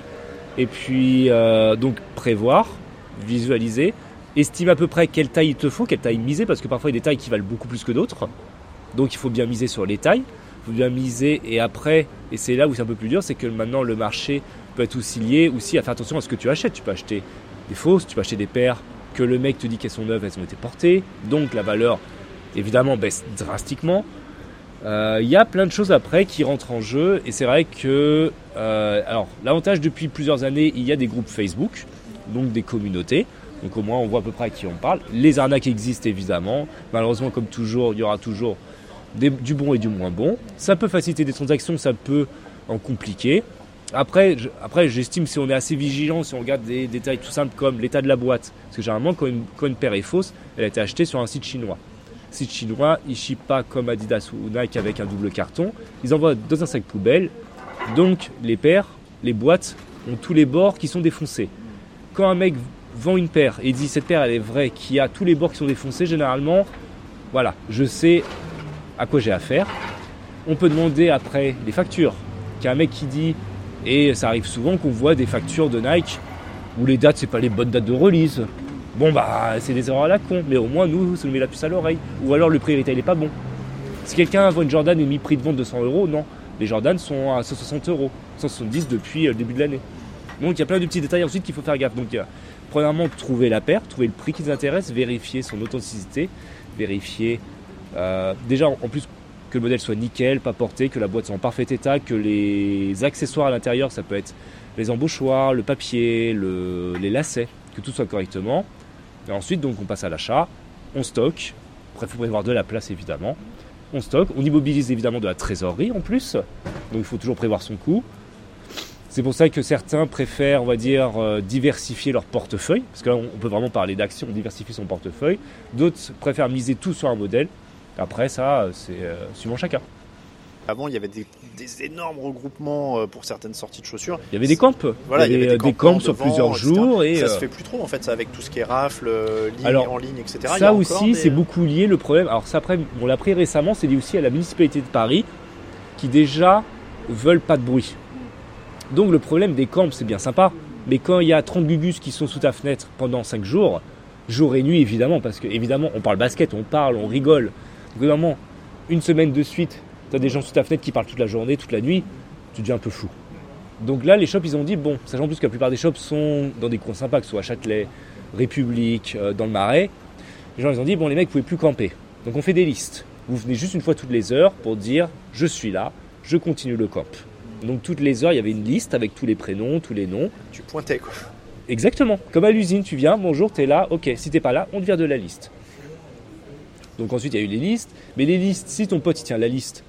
Speaker 1: Et puis, euh, donc, prévoir, visualiser, estime à peu près quelle taille il te faut, quelle taille miser, parce que parfois il y a des tailles qui valent beaucoup plus que d'autres. Donc il faut bien miser sur les tailles, il faut bien miser, et après, et c'est là où c'est un peu plus dur, c'est que maintenant le marché peut être aussi lié aussi à faire attention à ce que tu achètes. Tu peux acheter des fausses, tu peux acheter des paires que le mec te dit qu'elles sont neuves, elles ont été portées, donc la valeur évidemment baisse drastiquement. Euh, Il y a plein de choses après qui rentrent en jeu. Et c'est vrai que euh, alors l'avantage depuis plusieurs années il y a des groupes Facebook donc des communautés. Donc au moins on voit à peu près à qui on parle. Les arnaques existent évidemment. Malheureusement comme toujours il y aura toujours du bon et du moins bon. Ça peut faciliter des transactions ça peut en compliquer après après j'estime si on est assez vigilant si on regarde des détails tout simples comme l'état de la boîte parce que généralement quand une, paire est fausse elle a été achetée sur un site chinois site chinois, ils shippent pas comme Adidas ou Nike avec un double carton. Ils envoient dans un sac poubelle. Donc les paires, les boîtes ont tous les bords qui sont défoncés. Quand un mec vend une paire et dit cette paire elle est vraie, qui a tous les bords qui sont défoncés, généralement, voilà, je sais à quoi j'ai affaire. On peut demander après les factures. Qu'il a un mec qui dit, et ça arrive souvent qu'on voit des factures de Nike où les dates c'est pas les bonnes dates de release. Bon bah c'est des erreurs à la con, mais au moins nous ça nous met la puce à l'oreille. Ou alors le prix retail est pas bon. Si quelqu'un vend une Jordan et mis prix de vente de 100 euros, non. Les Jordan sont à 160 euros, 170 depuis euh, le début de l'année. Donc il y a plein de petits détails ensuite qu'il faut faire gaffe. Donc a, premièrement trouver la paire, trouver le prix qui nous intéresse, vérifier son authenticité, vérifier euh, déjà en plus que le modèle soit nickel, pas porté, que la boîte soit en parfait état, que les accessoires à l'intérieur, ça peut être les embauchoirs, le papier, le- les lacets, que tout soit correctement. Et ensuite, donc, on passe à l'achat, on stocke. Après, il faut prévoir de la place, évidemment. on stocke, on immobilise évidemment de la trésorerie en plus, donc il faut toujours prévoir son coût. C'est pour ça que certains préfèrent, on va dire, euh, diversifier leur portefeuille, parce que là on peut vraiment parler d'action, diversifier son portefeuille. D'autres préfèrent miser tout sur un modèle. Après ça, c'est euh, suivant chacun.
Speaker 2: Avant, il y avait des, des énormes regroupements euh, pour certaines sorties de chaussures.
Speaker 1: Il y avait des camps,
Speaker 2: Voilà,
Speaker 1: il y avait,
Speaker 2: des,
Speaker 1: euh, des
Speaker 2: camps
Speaker 1: camps sur
Speaker 2: devant,
Speaker 1: plusieurs
Speaker 2: etc.
Speaker 1: jours et
Speaker 2: ça se fait plus trop en fait, ça avec tout ce qui est rafle, ligne
Speaker 1: Alors,
Speaker 2: en ligne, etc. Il y a
Speaker 1: Ça aussi,
Speaker 2: des-
Speaker 1: c'est beaucoup lié. Le problème, alors ça après, on l'a pris récemment, c'est lié aussi à la municipalité de Paris, qui déjà veulent pas de bruit. Donc le problème des camps, c'est bien sympa, mais quand il y a 30 gugus qui sont sous ta fenêtre pendant 5 jours, jour et nuit évidemment, parce que évidemment on parle basket, on parle, on rigole. Donc une semaine de suite, tu as des gens sous ta fenêtre qui parlent toute la journée, toute la nuit, tu deviens un peu fou. Donc là, les shops, ils ont dit, bon, sachant en plus que la plupart des shops sont dans des coins sympas, que ce soit à Châtelet, République, euh, dans le Marais, les gens, ils ont dit, bon, les mecs, vous pouvez plus camper. Donc on fait des listes. Vous venez juste une fois toutes les heures pour dire, je suis là, je continue le camp. Donc toutes les heures, il y avait une liste avec tous les prénoms, tous les noms.
Speaker 2: Tu pointais quoi.
Speaker 1: Exactement. Comme à l'usine, tu viens, bonjour, t'es là, ok. Si t'es pas là, on te vire de la liste. Donc ensuite, il y a eu les listes. Mais les listes, si ton pote tient la liste,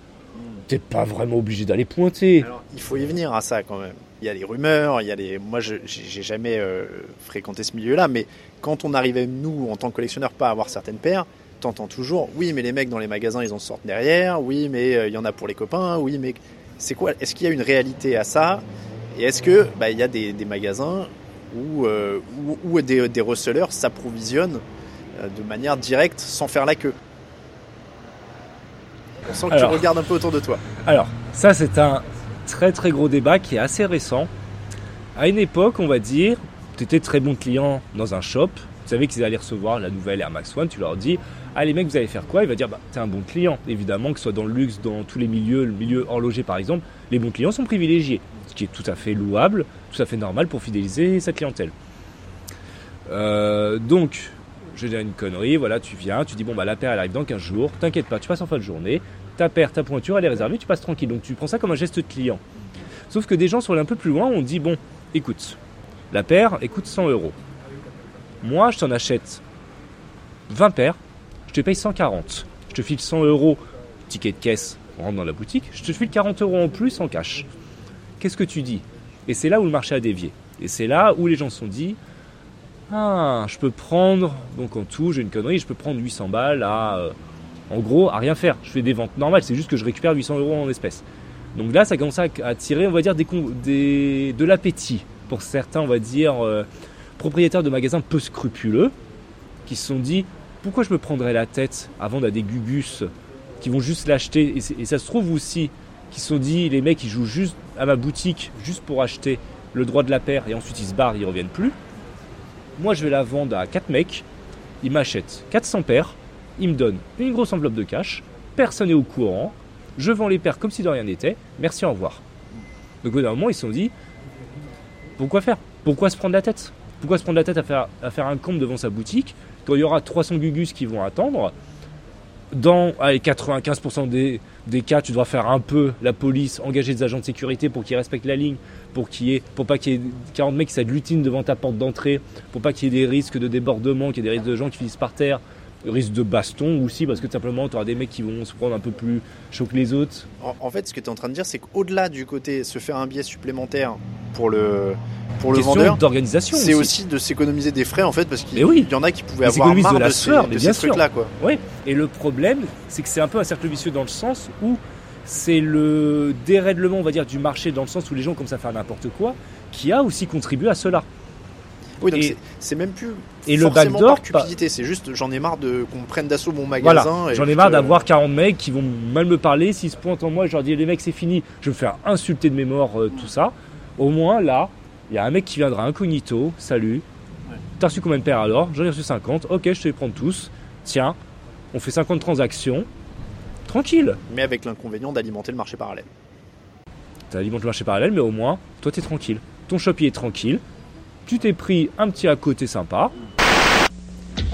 Speaker 1: t'es pas vraiment obligé d'aller pointer.
Speaker 2: Il faut y venir à ça quand même. Il y a les rumeurs, il y a les. Moi, je j'ai jamais euh, fréquenté ce milieu-là, mais quand on arrivait nous en tant que collectionneur pas à avoir certaines paires, t'entends toujours. Oui, mais les mecs dans les magasins, ils en sortent derrière. Oui, mais euh, il y en a pour les copains. Oui, mais c'est quoi Est-ce qu'il y a une réalité à ça? Et est-ce que bah, y a des, magasins où, euh, où, où des, des receleurs s'approvisionnent de manière directe sans faire la queue On sent que
Speaker 1: Alors.
Speaker 2: tu regardes un peu autour de toi.
Speaker 1: Alors, ça c'est un très très gros débat qui est assez récent. À une époque, on va dire, tu étais très bon client dans un shop, tu savais qu'ils allaient recevoir la nouvelle Air Max One, tu leur dis, ah les mecs, vous allez faire quoi? Il va dire, bah t'es un bon client. Évidemment, que ce soit dans le luxe, dans tous les milieux, le milieu horloger par exemple, les bons clients sont privilégiés, ce qui est tout à fait louable, tout à fait normal pour fidéliser sa clientèle. Euh, donc, je vais dire une connerie, voilà, tu viens, tu dis, bon bah la paire elle arrive dans 15 jours, t'inquiète pas, tu passes en fin de journée, ta paire, ta pointure, elle est réservée, tu passes tranquille. Donc tu prends ça comme un geste de client. Sauf que des gens sont allés un peu plus loin, on dit bon, écoute, la paire, elle coûte 100 euros. Moi, je t'en achète 20 paires, je te paye 140. Je te file 100 euros, ticket de caisse, on rentre dans la boutique, je te file 40 euros en plus en cash. Qu'est-ce que tu dis? Et c'est là où le marché a dévié. Et c'est là où les gens se sont dit ah, je peux prendre, donc en tout, j'ai une connerie, je peux prendre 800 balles à, euh, en gros, à rien faire. Je fais des ventes normales, c'est juste que je récupère 800 euros en espèces. Donc là, ça commence à à tirer, on va dire, des, de l'appétit pour certains, on va dire, euh, propriétaires de magasins peu scrupuleux, qui se sont dit, pourquoi je me prendrais la tête à vendre à des gugus qui vont juste l'acheter? Et, et ça se trouve aussi, qui se sont dit, les mecs, ils jouent juste à ma boutique, juste pour acheter le droit de la paire, et ensuite ils se barrent, ils reviennent plus. Moi, je vais la vendre à 4 mecs, ils m'achètent 400 paires, ils me donnent une grosse enveloppe de cash, personne n'est au courant, je vends les paires comme si de rien n'était, merci, au revoir. Donc au d'un moment, ils se sont dit, pourquoi faire? Pourquoi se prendre la tête? Pourquoi se prendre la tête à faire, à faire un compte devant sa boutique quand il y aura 300 gugus qui vont attendre? Dans allez, 95% des, des cas, tu devras faire un peu la police, engager des agents de sécurité pour qu'ils respectent la ligne, pour qu'il pour pas qu'il y ait 40 mecs qui s'agglutinent devant ta porte d'entrée, pour pas qu'il y ait des risques de débordement, qu'il y ait des risques de gens qui finissent par terre, risque de baston aussi, parce que tout simplement, tu auras des mecs qui vont se prendre un peu plus chaud que les autres.
Speaker 2: En, en fait, ce que tu es en train de dire, c'est qu'au-delà du côté se faire un billet supplémentaire pour le, pour le vendeur,
Speaker 1: d'organisation
Speaker 2: c'est
Speaker 1: aussi.
Speaker 2: aussi de s'économiser des frais en fait, parce qu'il
Speaker 1: oui.
Speaker 2: y en a qui pouvaient avoir marre
Speaker 1: de
Speaker 2: de,
Speaker 1: la
Speaker 2: ces,
Speaker 1: sueur,
Speaker 2: de ces
Speaker 1: bien sûr.
Speaker 2: trucs-là. quoi.
Speaker 1: Ouais. Et le problème, c'est que c'est un peu un cercle vicieux dans le sens où c'est le dérèglement, on va dire, du marché dans le sens où les gens commencent à faire n'importe quoi, qui a aussi contribué à cela.
Speaker 2: Oui, donc c'est- même plus
Speaker 1: et le backdoor,
Speaker 2: par cupidité, c'est juste j'en ai marre de qu'on me prenne d'assaut mon magasin.
Speaker 1: j'en ai marre d'avoir 40 mecs qui vont mal me parler, s'ils se pointent en moi, je leur dis les mecs c'est fini, je vais me faire insulter de mes morts, euh, tout ça. Au moins là, il y a un mec qui viendra incognito, salut, t'as reçu combien de paires alors? J'en ai reçu 50, ok je te les prends tous, tiens, on fait 50 transactions, tranquille.
Speaker 2: Mais avec l'inconvénient d'alimenter le marché parallèle.
Speaker 1: T'as alimenté le marché parallèle, mais au moins, toi t'es tranquille. Ton shop il est tranquille, tu t'es pris un petit à côté sympa,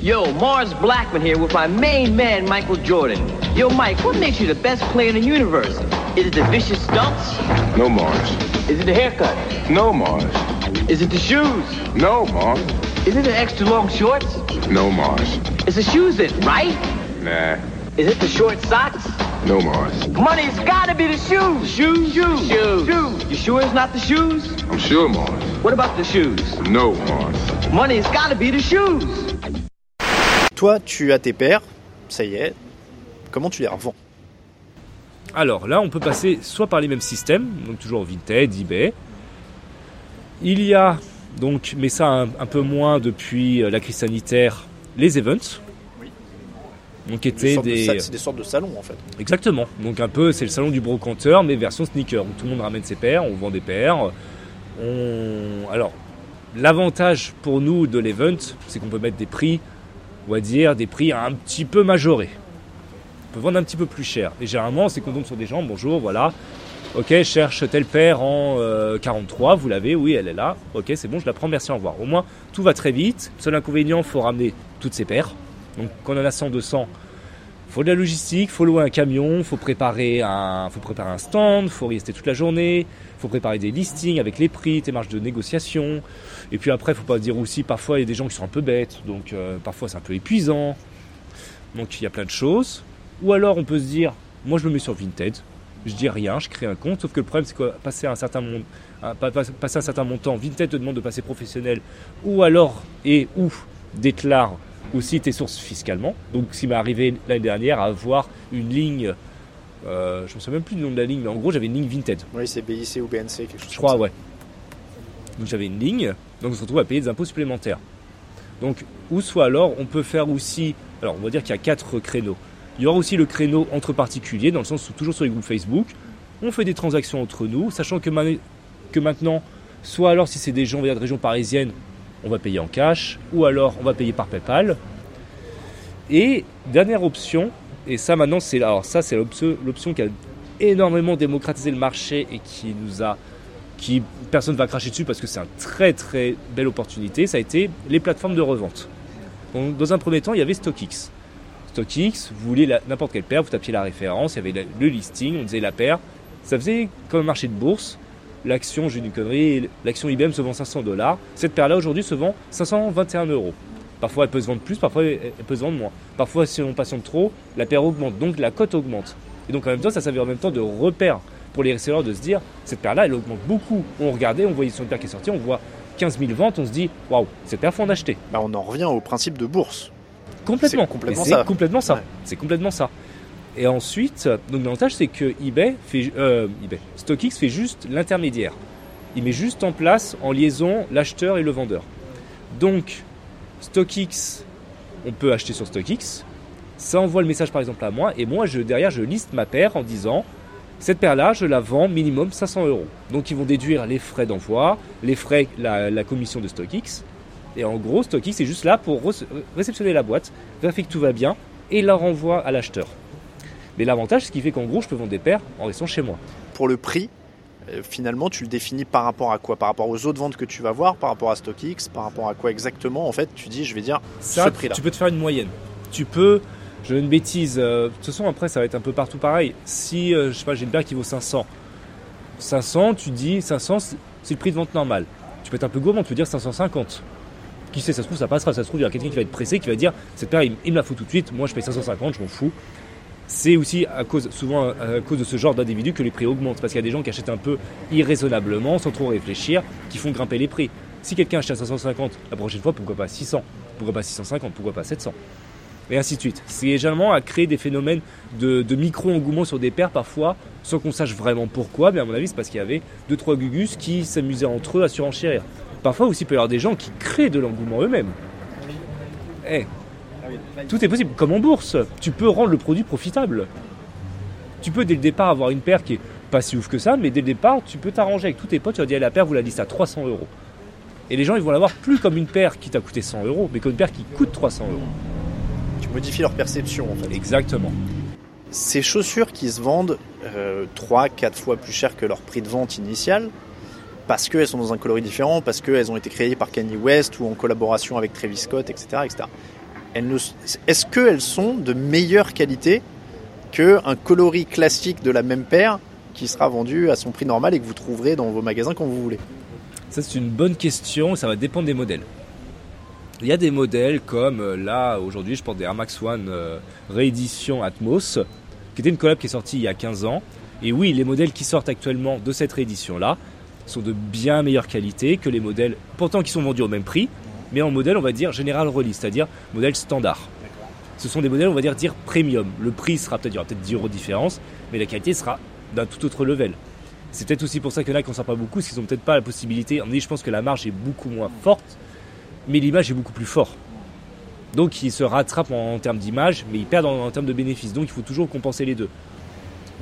Speaker 5: Yo, Mars Blackman here with my main man, Michael Jordan. Yo, Mike, what makes you the best player in the universe? Is it the vicious stunts?
Speaker 6: No, Mars.
Speaker 5: Is it the haircut?
Speaker 6: No, Mars.
Speaker 5: Is it the shoes?
Speaker 6: No, Mars.
Speaker 5: Is it the extra long shorts?
Speaker 6: No, Mars.
Speaker 5: It's the shoes, it, right?
Speaker 6: Nah.
Speaker 5: Is it the short socks?
Speaker 6: No, Mars.
Speaker 5: Money's gotta be the shoes. Shoes, shoes, shoes. Shoes. You sure it's not the shoes?
Speaker 6: I'm sure, Mars.
Speaker 5: What about the shoes?
Speaker 6: No.
Speaker 5: Money's gotta be the shoes.
Speaker 2: Toi, tu as tes paires, ça y est. Comment tu les revends?
Speaker 1: Alors là, on peut passer soit par les mêmes systèmes, donc toujours Vinted, eBay. Il y a donc, mais ça un, un peu moins depuis euh, la crise sanitaire, les events. Donc
Speaker 2: Des
Speaker 1: étaient
Speaker 2: de
Speaker 1: des
Speaker 2: sa- C'est des sortes de salons en fait.
Speaker 1: exactement. Donc un peu, c'est le salon du brocanteur, mais version sneaker. Où tout le monde ramène ses paires, on vend des paires. Alors, l'avantage pour nous de l'event, c'est qu'on peut mettre des prix, on va dire, des prix un petit peu majorés. On peut vendre un petit peu plus cher. Et généralement, c'est qu'on tombe sur des gens, bonjour, voilà. Ok, cherche telle paire en euh, 43, vous l'avez, oui, elle est là. Ok, c'est bon, je la prends, merci, au revoir. Au moins, tout va très vite. Seul inconvénient, faut ramener toutes ces paires. Donc, quand on en a 100, 200, faut de la logistique, faut louer un camion, faut préparer un, faut préparer un stand, faut rester toute la journée, faut préparer des listings avec les prix, tes marges de négociation. Et puis après, faut pas dire aussi, parfois il y a des gens qui sont un peu bêtes, donc euh, parfois c'est un peu épuisant. Donc il y a plein de choses. Ou alors on peut se dire, moi je me mets sur Vinted, je dis rien, je crée un compte, sauf que le problème c'est que passer un certain montant, Vinted te demande de passer professionnel, ou alors et ou déclare aussi tes sources fiscalement. Donc, ce qui m'est arrivé l'année dernière à avoir une ligne, euh, je ne me souviens même plus du nom de la ligne, mais en gros, j'avais une ligne Vinted.
Speaker 2: Oui, c'est BIC ou BNC, quelque chose
Speaker 1: Je crois, ouais. Donc, j'avais une ligne, donc on se retrouve à payer des impôts supplémentaires. Donc, ou soit alors, on peut faire aussi, alors on va dire qu'il y a quatre créneaux. Il y aura aussi le créneau entre particuliers, dans le sens où toujours sur les groupes Facebook, on fait des transactions entre nous, sachant que, ma- que maintenant, soit alors si c'est des gens de région parisienne, on va payer en cash, ou alors on va payer par PayPal. Et dernière option, et ça maintenant c'est alors ça c'est l'option qui a énormément démocratisé le marché et qui nous a qui personne va cracher dessus parce que c'est une très très belle opportunité, ça a été les plateformes de revente. Donc, dans un premier temps, il y avait StockX. StockX, vous voulez n'importe quelle paire, vous tapiez la référence, il y avait le listing, on disait la paire. Ça faisait comme un marché de bourse. L'action, j'ai une connerie, l'action IBM se vend 500 dollars. Cette paire-là aujourd'hui se vend 521 euros. Parfois elle peut se vendre plus, parfois elle peut se vendre moins. Parfois si on patiente trop, la paire augmente, donc la cote augmente. Et donc en même temps, ça servait en même temps de repère pour les resellers de se dire, cette paire-là, elle augmente beaucoup. On regardait, on voyait son paire qui est sortie, on voit 15 000 ventes, on se dit, waouh, cette paire, faut en acheter.
Speaker 2: Bah, on en revient au principe de bourse.
Speaker 1: Complètement.
Speaker 2: C'est complètement ça.
Speaker 1: complètement ça.
Speaker 2: Ouais.
Speaker 1: C'est complètement ça. Et ensuite, donc l'avantage c'est que eBay fait, euh, eBay, StockX fait juste l'intermédiaire. Il met juste en place en liaison l'acheteur et le vendeur. Donc StockX, on peut acheter sur StockX. Ça envoie le message par exemple à moi et moi je derrière je liste ma paire en disant cette paire-là, je la vends minimum 500 euros. Donc ils vont déduire les frais d'envoi, les frais, la, commission de StockX. Et en gros, StockX est juste là pour réceptionner la boîte, vérifier que tout va bien et la renvoie à l'acheteur. Mais l'avantage, c'est ce qui fait qu'en gros, je peux vendre des paires en restant chez moi.
Speaker 2: Pour le prix, finalement, tu le définis par rapport à quoi? Par rapport aux autres ventes que tu vas voir, par rapport à StockX, par rapport à quoi exactement? En fait, tu dis, je vais dire
Speaker 1: Ça,
Speaker 2: ce prix-là.
Speaker 1: tu peux te faire une moyenne. Tu peux, je veux une bêtise, euh, de toute façon, après, ça va être un peu partout pareil. Si, euh, je sais pas, j'ai une paire qui vaut 500. 500, tu dis 500, c'est le prix de vente normal. Tu peux être un peu gourmand, tu peux dire 550. Qui sait, ça se trouve, ça passera. Ça se trouve, il y a quelqu'un qui va être pressé, qui va dire cette paire, il, il me la faut tout de suite. Moi, je paye 550, je m'en fous. C'est aussi à cause, souvent à cause de ce genre d'individus que les prix augmentent. Parce qu'il y a des gens qui achètent un peu irraisonnablement, sans trop réfléchir, qui font grimper les prix. Si quelqu'un achète à 550, la prochaine fois, pourquoi pas 600 Pourquoi pas 650 Pourquoi pas 700 Et ainsi de suite. C'est généralement à créer des phénomènes de, de micro-engouement sur des paires parfois, sans qu'on sache vraiment pourquoi. Mais à mon avis, c'est parce qu'il y avait 2-3 gugus qui s'amusaient entre eux à surenchérir. Parfois aussi, il peut y avoir des gens qui créent de l'engouement eux-mêmes. Eh, tout est possible. Comme en bourse, tu peux rendre le produit profitable. Tu peux dès le départ avoir une paire qui est pas si ouf que ça, mais dès le départ, tu peux t'arranger avec tous tes potes. Tu vas dire la paire, vous la liste à 300 euros. Et les gens, ils vont l'avoir plus comme une paire qui t'a coûté 100 euros, mais comme une paire qui coûte 300 euros.
Speaker 2: Tu modifies leur perception, en fait.
Speaker 1: Exactement.
Speaker 2: Ces chaussures qui se vendent 3-4 fois plus cher que leur prix de vente initial, parce qu'elles sont dans un coloris différent, parce qu'elles ont été créées par Kanye West ou en collaboration avec Travis Scott, etc. etc. Est-ce qu'elles sont de meilleure qualité qu'un coloris classique de la même paire qui sera vendu à son prix normal et que vous trouverez dans vos magasins quand vous voulez?
Speaker 1: Ça, c'est une bonne question. Ça va dépendre des modèles. Il y a des modèles comme euh, là, aujourd'hui, je porte des Air Max One euh, réédition Atmos, qui était une collab qui est sortie il y a 15 ans. Et oui, les modèles qui sortent actuellement de cette réédition-là sont de bien meilleure qualité que les modèles, pourtant qui sont vendus au même prix, mais en modèle, on va dire général release, c'est-à-dire modèle standard. Ce sont des modèles, on va dire, dire premium. Le prix sera peut-être, il y aura peut-être 10 euros de différence, mais la qualité sera d'un tout autre level. C'est peut-être aussi pour ça que là, qu'on ne sort pas beaucoup, parce qu'ils n'ont peut-être pas la possibilité. On dit, je pense que la marge est beaucoup moins forte, mais l'image est beaucoup plus forte. Donc ils se rattrapent en, en termes d'image, mais ils perdent en, en termes de bénéfices. Donc il faut toujours compenser les deux.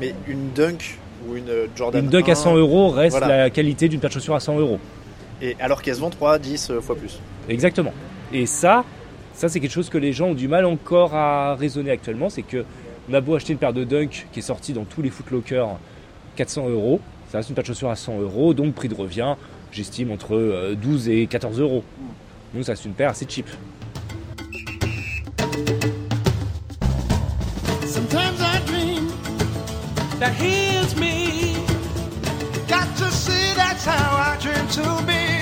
Speaker 2: Mais une Dunk ou une Jordan
Speaker 1: Une Dunk à
Speaker 2: 1,
Speaker 1: 100 euros reste
Speaker 2: voilà.
Speaker 1: la qualité d'une paire de chaussures à 100 euros.
Speaker 2: Et alors qu'elle se vend 3, 10 fois plus.
Speaker 1: Exactement. Et ça, ça c'est quelque chose que les gens ont du mal encore à raisonner actuellement. C'est que on a beau acheter une paire de Dunk qui est sortie dans tous les footlockers 400 euros, ça reste une paire de chaussures à 100 euros, donc prix de revient, j'estime entre euh, 12 et 14 euros. Donc ça reste une paire assez cheap.
Speaker 7: Sometimes I dream that heals me. Got to see that's how I dream to be.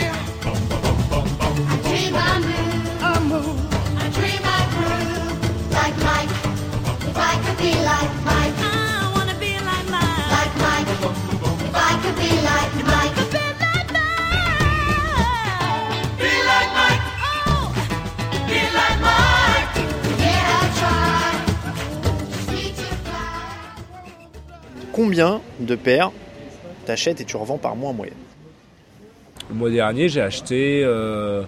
Speaker 2: Combien de paires t'achètes et tu revends par mois en moyenne?
Speaker 1: Le mois dernier, j'ai acheté, euh,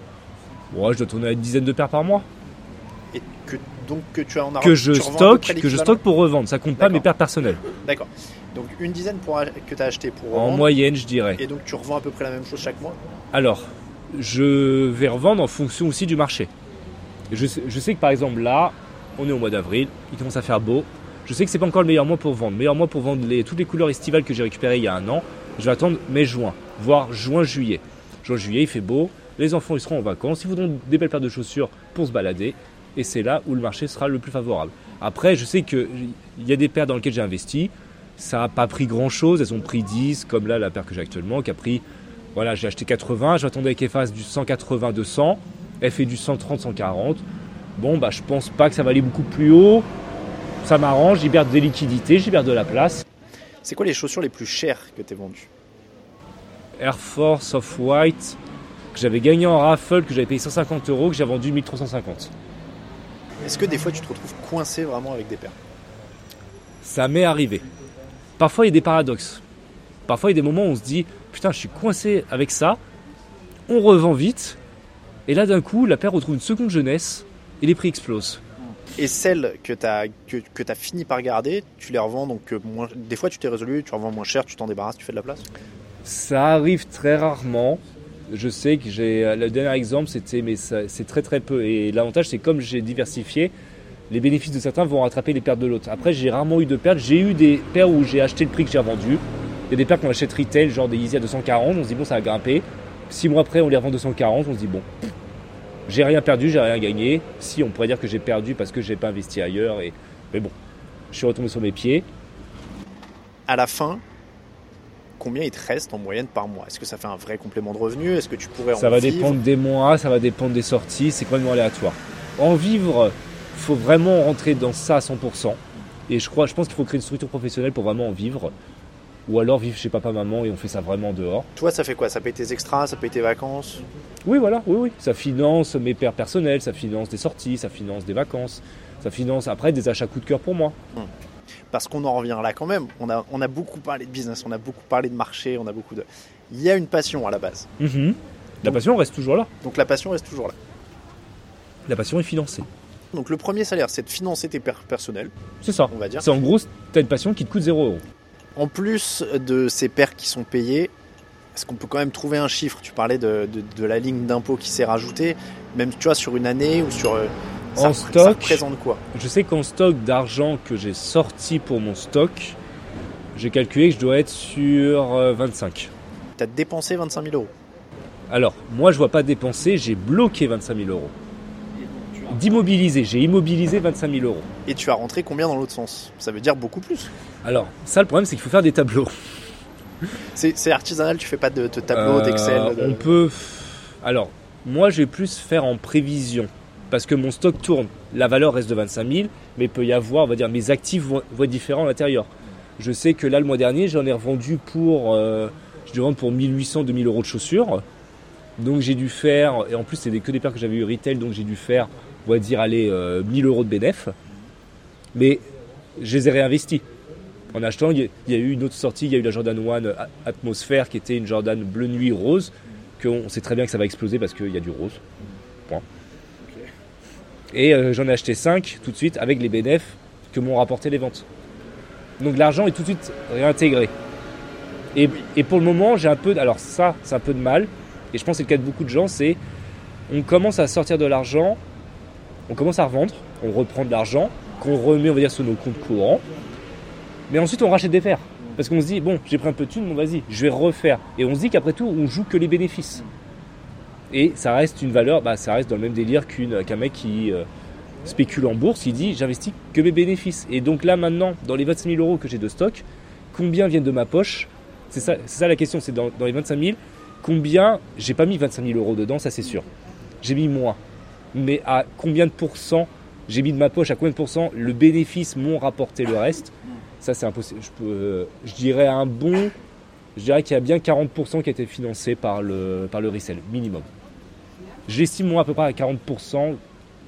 Speaker 1: ouais, je dois tourner à une dizaine de paires par mois.
Speaker 2: Et que donc que tu as en
Speaker 1: Que je stocke, que je stocke pour revendre. Ça compte pas mes paires personnelles.
Speaker 2: D'accord. Donc une dizaine pour que tu as acheté pour
Speaker 1: En
Speaker 2: revendre.
Speaker 1: moyenne, je dirais.
Speaker 2: Et donc tu revends à peu près la même chose chaque mois
Speaker 1: Alors, je vais revendre en fonction aussi du marché. Je sais, je sais que par exemple là, on est au mois d'avril, il commence à faire beau. Je sais que c'est pas encore le meilleur mois pour vendre. Le meilleur mois pour vendre les, toutes les couleurs estivales que j'ai récupérées il y a un an, je vais attendre mai-juin, voire juin-juillet. Juin-juillet, il fait beau, les enfants ils seront en vacances, ils voudront des belles paires de chaussures pour se balader, et c'est là où le marché sera le plus favorable. Après, je sais qu'il y a des paires dans lesquelles j'ai investi, ça n'a pas pris grand chose, elles ont pris 10, comme là la paire que j'ai actuellement, qui a pris voilà, j'ai acheté 80, j'attendais qu'elle fasse du 180-200, elle fait du 130-140. Bon, bah je pense pas que ça va aller beaucoup plus haut. Ça m'arrange, j'y perds des liquidités, j'y perds de la place.
Speaker 2: C'est quoi les chaussures les plus chères que tu vendues?
Speaker 1: Air Force Off-White, que j'avais gagné en raffle, que j'avais payé 150 euros, que j'ai vendu 1350.
Speaker 2: Est-ce que des fois tu te retrouves coincé vraiment avec des paires
Speaker 1: Ça m'est arrivé. Parfois, il y a des paradoxes. Parfois, il y a des moments où on se dit Putain, je suis coincé avec ça. On revend vite. Et là, d'un coup, la paire retrouve une seconde jeunesse et les prix explosent.
Speaker 2: Et celles que tu as, que, que as fini par garder, tu les revends donc euh, moins. Des fois tu t'es résolu, tu revends moins cher, tu t'en débarrasses, tu fais de la place?
Speaker 1: Ça arrive très rarement. Je sais que j'ai. Le dernier exemple, c'était. Mais c'est très très peu. Et l'avantage, c'est comme j'ai diversifié, les bénéfices de certains vont rattraper les pertes de l'autre. Après, j'ai rarement eu de pertes. J'ai eu des paires où j'ai acheté le prix que j'ai revendu. Il y a des paires qu'on achète retail, genre des Yeezy à 240. On se dit, bon, ça a grimpé. Six mois après, on les revend 240. On se dit, bon, j'ai rien perdu, j'ai rien gagné. Si, on pourrait dire que j'ai perdu parce que j'ai pas investi ailleurs. Et... Mais bon, je suis retombé sur mes pieds.
Speaker 2: À la fin, combien il te reste en moyenne par mois? Est-ce que ça fait un vrai complément de revenu? Est-ce que tu pourrais
Speaker 1: Ça
Speaker 2: en
Speaker 1: va
Speaker 2: vivre?
Speaker 1: dépendre des mois, ça va dépendre des sorties, c'est complètement aléatoire. En vivre, faut vraiment rentrer dans ça à 100%. Et je crois, je pense qu'il faut créer une structure professionnelle pour vraiment en vivre. Ou alors vivre chez papa maman et on fait ça vraiment dehors.
Speaker 2: Toi, ça fait quoi? Ça paye tes extras, ça paye tes vacances?
Speaker 1: Oui, voilà, oui, oui. Ça finance mes pères personnels, ça finance des sorties, ça finance des vacances, ça finance après des achats coup de cœur pour moi.
Speaker 2: Parce qu'on en revient là quand même. On a, on a beaucoup parlé de business, on a beaucoup parlé de marché, on a beaucoup de. Il y a une passion à la base.
Speaker 1: Mhm. La passion reste toujours là.
Speaker 2: Donc la passion reste toujours là.
Speaker 1: La passion est financée.
Speaker 2: Donc le premier salaire, c'est de financer tes pères personnels,
Speaker 1: C'est ça.
Speaker 2: on va dire.
Speaker 1: C'est en gros, t'as une passion qui te coûte 0 euros.
Speaker 2: En plus de ces paires qui sont payées, est-ce qu'on peut quand même trouver un chiffre? Tu parlais de, de- de la ligne d'impôt qui s'est rajoutée, même tu vois sur une année ou sur. euh,
Speaker 1: En
Speaker 2: ça
Speaker 1: stock.
Speaker 2: représente quoi
Speaker 1: Je sais qu'en stock d'argent que j'ai sorti pour mon stock, j'ai calculé que je dois être sur euh, 25.
Speaker 2: Tu as dépensé 25 000 euros.
Speaker 1: Alors, moi, je vois pas dépenser, j'ai bloqué 25 000 euros. D'immobiliser, j'ai immobilisé 25 000 euros.
Speaker 2: Et tu as rentré combien dans l'autre sens? Ça veut dire beaucoup plus.
Speaker 1: Alors, ça, le problème, c'est qu'il faut faire des tableaux.
Speaker 2: C'est c'est artisanal, tu fais pas de, de tableau,
Speaker 1: Euh,
Speaker 2: d'Excel. de-
Speaker 1: On peut. Alors, Moi, je vais plus faire en prévision. Parce que mon stock tourne. La valeur reste de 25 000, mais il peut y avoir, on va dire, mes actifs vont, être différents à l'intérieur. Je sais que là, le mois dernier, j'en ai revendu pour, euh, je pour 1800, 2000 euros de chaussures. Donc j'ai dû faire, et en plus c'est que des paires que j'avais eu retail, donc j'ai dû faire, on va dire, aller 1000 euros de bénéf. Mais je les ai réinvestis. En achetant, il y, a, eu une autre sortie, il y a eu la Jordan 1 A- Atmosphère qui était une Jordan bleu nuit rose, qu'on sait très bien que ça va exploser parce qu'il y a du rose. Point. Et euh, j'en ai acheté 5 tout de suite avec les bénéfices que m'ont rapporté les ventes. Donc l'argent est tout de suite réintégré. Et, pour le moment, j'ai un peu. Alors ça, c'est un peu de mal. Et je pense que c'est le cas de beaucoup de gens. C'est on commence à sortir de l'argent, on commence à revendre, on reprend de l'argent, qu'on remet, on va dire, sur nos comptes courants. Mais ensuite, on rachète des paires. Parce qu'on se dit, bon, j'ai pris un peu de thunes, bon, vas-y, je vais refaire. Et on se dit qu'après tout, on joue que les bénéfices. Et ça reste une valeur, bah, ça reste dans le même délire qu'une- qu'un mec qui euh, spécule en bourse, il dit, j'investis que mes bénéfices. Et donc là, maintenant, dans les 25 000 euros que j'ai de stock, combien viennent de ma poche? C'est ça, la question, c'est dans, les 25 000, combien, j'ai pas mis 25 000 euros dedans, ça c'est sûr. J'ai mis moins. Mais à combien de pourcents j'ai mis de ma poche, à combien de pourcents le bénéfice m'ont rapporté le reste? Ça c'est impossible. Je, peux, euh, dirais un bon, je dirais qu'il y a bien 40% qui a été financé par le, par le resell, minimum. J'estime moi à peu près à 40%,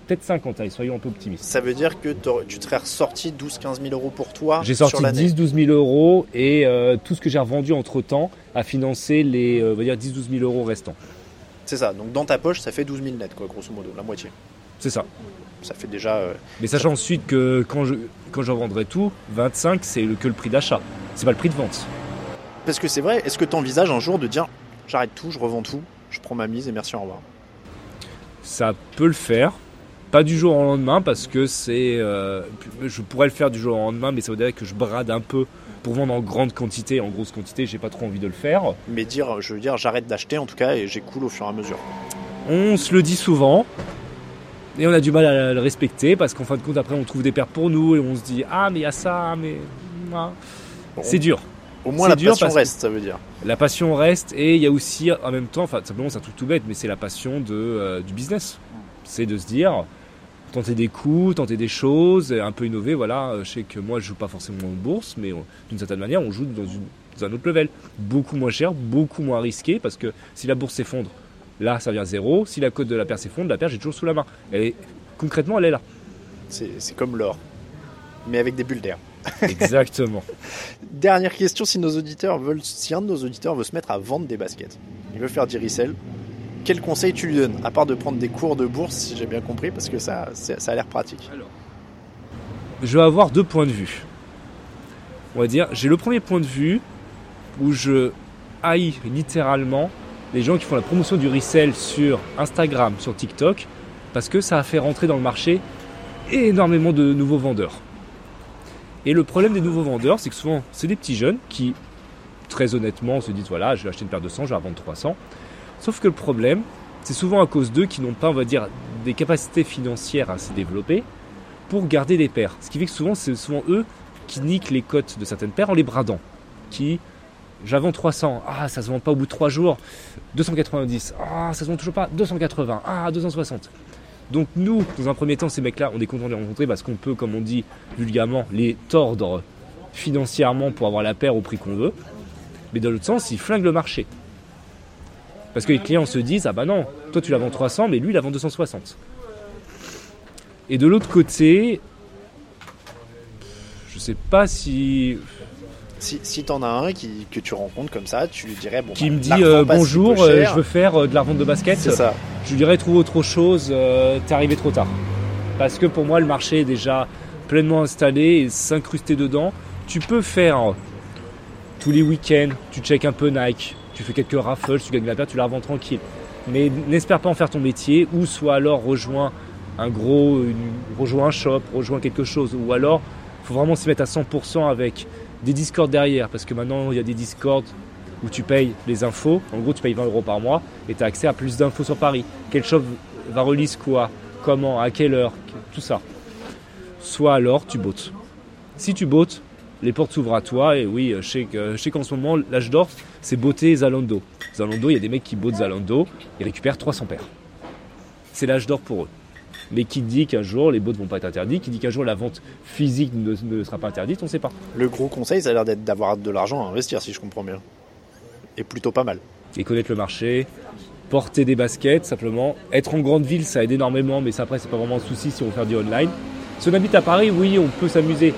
Speaker 1: peut-être 50, allez, soyons un peu optimistes.
Speaker 2: Ça veut dire que tu te serais ressorti 12-15 000 euros pour toi
Speaker 1: J'ai sorti
Speaker 2: l'année.
Speaker 1: 10-12 000 euros et euh, tout ce que j'ai revendu entre temps a financé les euh, on va dire 10-12 000 euros restants.
Speaker 2: C'est ça. Donc dans ta poche, ça fait 12 000 net, quoi, grosso modo, la moitié.
Speaker 1: C'est ça.
Speaker 2: Ça fait déjà. euh,
Speaker 1: Mais sachant ensuite que quand je, quand je vendrai tout, 25 c'est que le prix d'achat. C'est pas le prix de vente.
Speaker 2: Parce que c'est vrai, est-ce que tu envisages un jour de dire j'arrête tout, je revends tout, je prends ma mise et merci, au revoir?
Speaker 1: Ça peut le faire. Pas du jour au lendemain parce que c'est. euh, je pourrais le faire du jour au lendemain, mais ça voudrait que je brade un peu pour vendre en grande quantité, en grosse quantité. J'ai pas trop envie de le faire.
Speaker 2: Mais dire, je veux dire, j'arrête d'acheter en tout cas et j'écoule au fur et à mesure.
Speaker 1: On se le dit souvent et on a du mal à le respecter parce qu'en fin de compte, après, on trouve des paires pour nous et on se dit Ah, mais il y a ça, mais. ah.
Speaker 2: Bon,
Speaker 1: C'est dur.
Speaker 2: Au moins la
Speaker 1: dur
Speaker 2: passion reste, ça veut dire.
Speaker 1: La passion reste et il y a aussi en même temps, enfin simplement c'est un truc tout bête, mais c'est la passion de, euh, du business. C'est de se dire, tenter des coups, tenter des choses, un peu innover. Voilà, Euh, je sais que moi je joue pas forcément en bourse, mais d'une certaine manière on joue dans, une- dans un autre level. Beaucoup moins cher, beaucoup moins risqué parce que si la bourse s'effondre, là ça vient zéro. Si la cote de la paire s'effondre, la paire j'ai toujours sous la main. Elle est, concrètement elle est là.
Speaker 2: C'est comme l'or, mais avec des bulles d'air. (laughs)
Speaker 1: Exactement.
Speaker 2: Dernière question, si nos auditeurs veulent, si un de nos auditeurs veut se mettre à vendre des baskets, il veut faire du resell, quel conseil tu lui donnes À part de prendre des cours de bourse, si j'ai bien compris, parce que ça, ça a l'air pratique.
Speaker 1: je vais avoir deux points de vue. On va dire, j'ai le premier point de vue où je haïs littéralement les gens qui font la promotion du resell sur Instagram, sur TikTok, parce que ça a fait rentrer dans le marché énormément de nouveaux vendeurs. Et le problème des nouveaux vendeurs, c'est que souvent, c'est des petits jeunes qui, très honnêtement, se disent voilà, je vais acheter une paire de 100, je vais la vendre 300. Sauf que le problème, c'est souvent à cause d'eux qui n'ont pas, on va dire, des capacités financières à se développer pour garder les paires. Ce qui fait que souvent, c'est souvent eux qui niquent les cotes de certaines paires en les bradant. Qui, j'avance 300, ah, ça se vend pas au bout de 3 jours, 290, ah, ça se vend toujours pas, 280, ah, 260. Donc nous, dans un premier temps, ces mecs-là, on est content de les rencontrer parce qu'on peut, comme on dit vulgairement, les tordre financièrement pour avoir la paire au prix qu'on veut. Mais dans l'autre sens, ils flinguent le marché. Parce que les clients se disent, ah bah non, toi tu la vends 300, mais lui il la vend 260. Et de l'autre côté, je sais pas si.
Speaker 2: Si, si t'en as un qui, que tu rencontres comme ça, tu lui dirais bon.
Speaker 1: qui
Speaker 2: bah,
Speaker 1: me dit euh, bonjour, euh, je veux faire euh, de la revente de basket.
Speaker 2: C'est ça.
Speaker 1: Je lui dirais trouve autre chose, t'es arrivé trop tard. Parce que pour moi, le marché est déjà pleinement installé et s'incruster dedans. Tu peux faire tous les week-ends, tu check un peu Nike, tu fais quelques raffles, tu gagnes la paire, tu la revends tranquille. Mais n'espère pas en faire ton métier, ou soit alors rejoins un gros, une- rejoins un shop, rejoins quelque chose, ou alors faut vraiment s'y mettre à 100% avec des discords derrière, parce que maintenant il y a des discords où tu payes les infos, en gros tu payes 20 euros par mois et tu as accès à plus d'infos sur Paris. Quel shop va release quoi, comment, à quelle heure, tout ça. Soit alors tu bottes. Si tu bottes, les portes s'ouvrent à toi et oui, je sais que- je sais qu'en ce moment l'âge d'or c'est botter Zalando. Zalando, il y a des mecs qui bottent Zalando, ils récupèrent 300 paires. c'est l'âge d'or pour eux. Mais qui dit qu'un jour les bots vont pas être interdits, qui dit qu'un jour la vente physique ne, ne sera pas interdite, on ne sait pas.
Speaker 2: Le gros conseil, ça a l'air d'être d'avoir de l'argent à investir, si je comprends bien. Et plutôt pas mal.
Speaker 1: Et connaître le marché, porter des baskets simplement. Être en grande ville, ça aide énormément, mais ça après c'est pas vraiment un souci si on veut faire du online. Si on habite à Paris, oui, on peut s'amuser.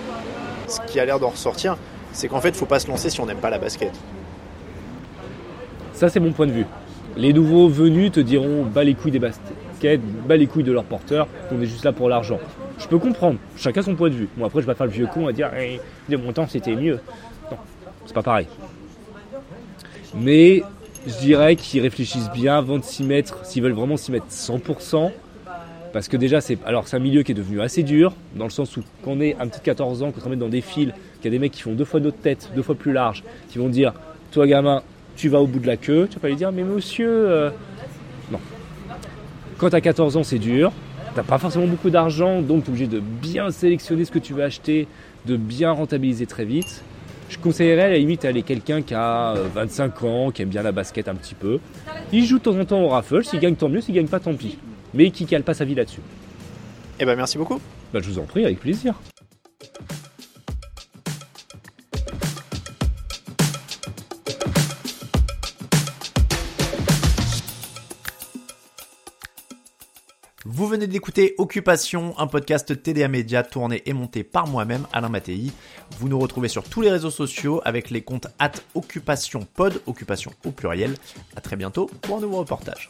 Speaker 2: Ce qui a l'air d'en ressortir, c'est qu'en fait, faut pas se lancer si on n'aime pas la basket.
Speaker 1: Ça, c'est mon point de vue. Les nouveaux venus te diront bas les couilles des bas les couilles de leur porteur, on est juste là pour l'argent. Je peux comprendre, chacun son point de vue. Bon, après, je vais pas faire le vieux con à dire Eh, mon temps c'était mieux. Non, c'est pas pareil. Mais je dirais qu'ils réfléchissent bien avant de s'y mettre, s'ils veulent vraiment s'y mettre 100%. Parce que déjà, c'est alors c'est un milieu qui est devenu assez dur, dans le sens où quand on est un petit 14 ans, quand on met dans des fils, qu'il y a des mecs qui font deux fois notre tête, deux fois plus large, qui vont dire Toi, gamin, tu vas au bout de la queue, tu vas pas lui dire Mais monsieur. euh. Quand t'as 14 ans, c'est dur, t'as pas forcément beaucoup d'argent, donc t'es obligé de bien sélectionner ce que tu veux acheter, de bien rentabiliser très vite. Je conseillerais à la limite à aller quelqu'un qui a euh, 25 ans, qui aime bien la basket un petit peu. Il joue de temps en temps au raffle, s'il gagne tant mieux, s'il gagne pas tant pis. Mais qui cale pas sa vie là-dessus.
Speaker 2: Eh ben, merci beaucoup.
Speaker 1: Bah, je vous en prie, avec plaisir.
Speaker 3: D'écouter Occupation, un podcast TDA Média tourné et monté par moi-même, Alain Mattei. Vous nous retrouvez sur tous les réseaux sociaux avec les comptes at Occupation Pod, Occupation au pluriel. À très bientôt pour un nouveau reportage.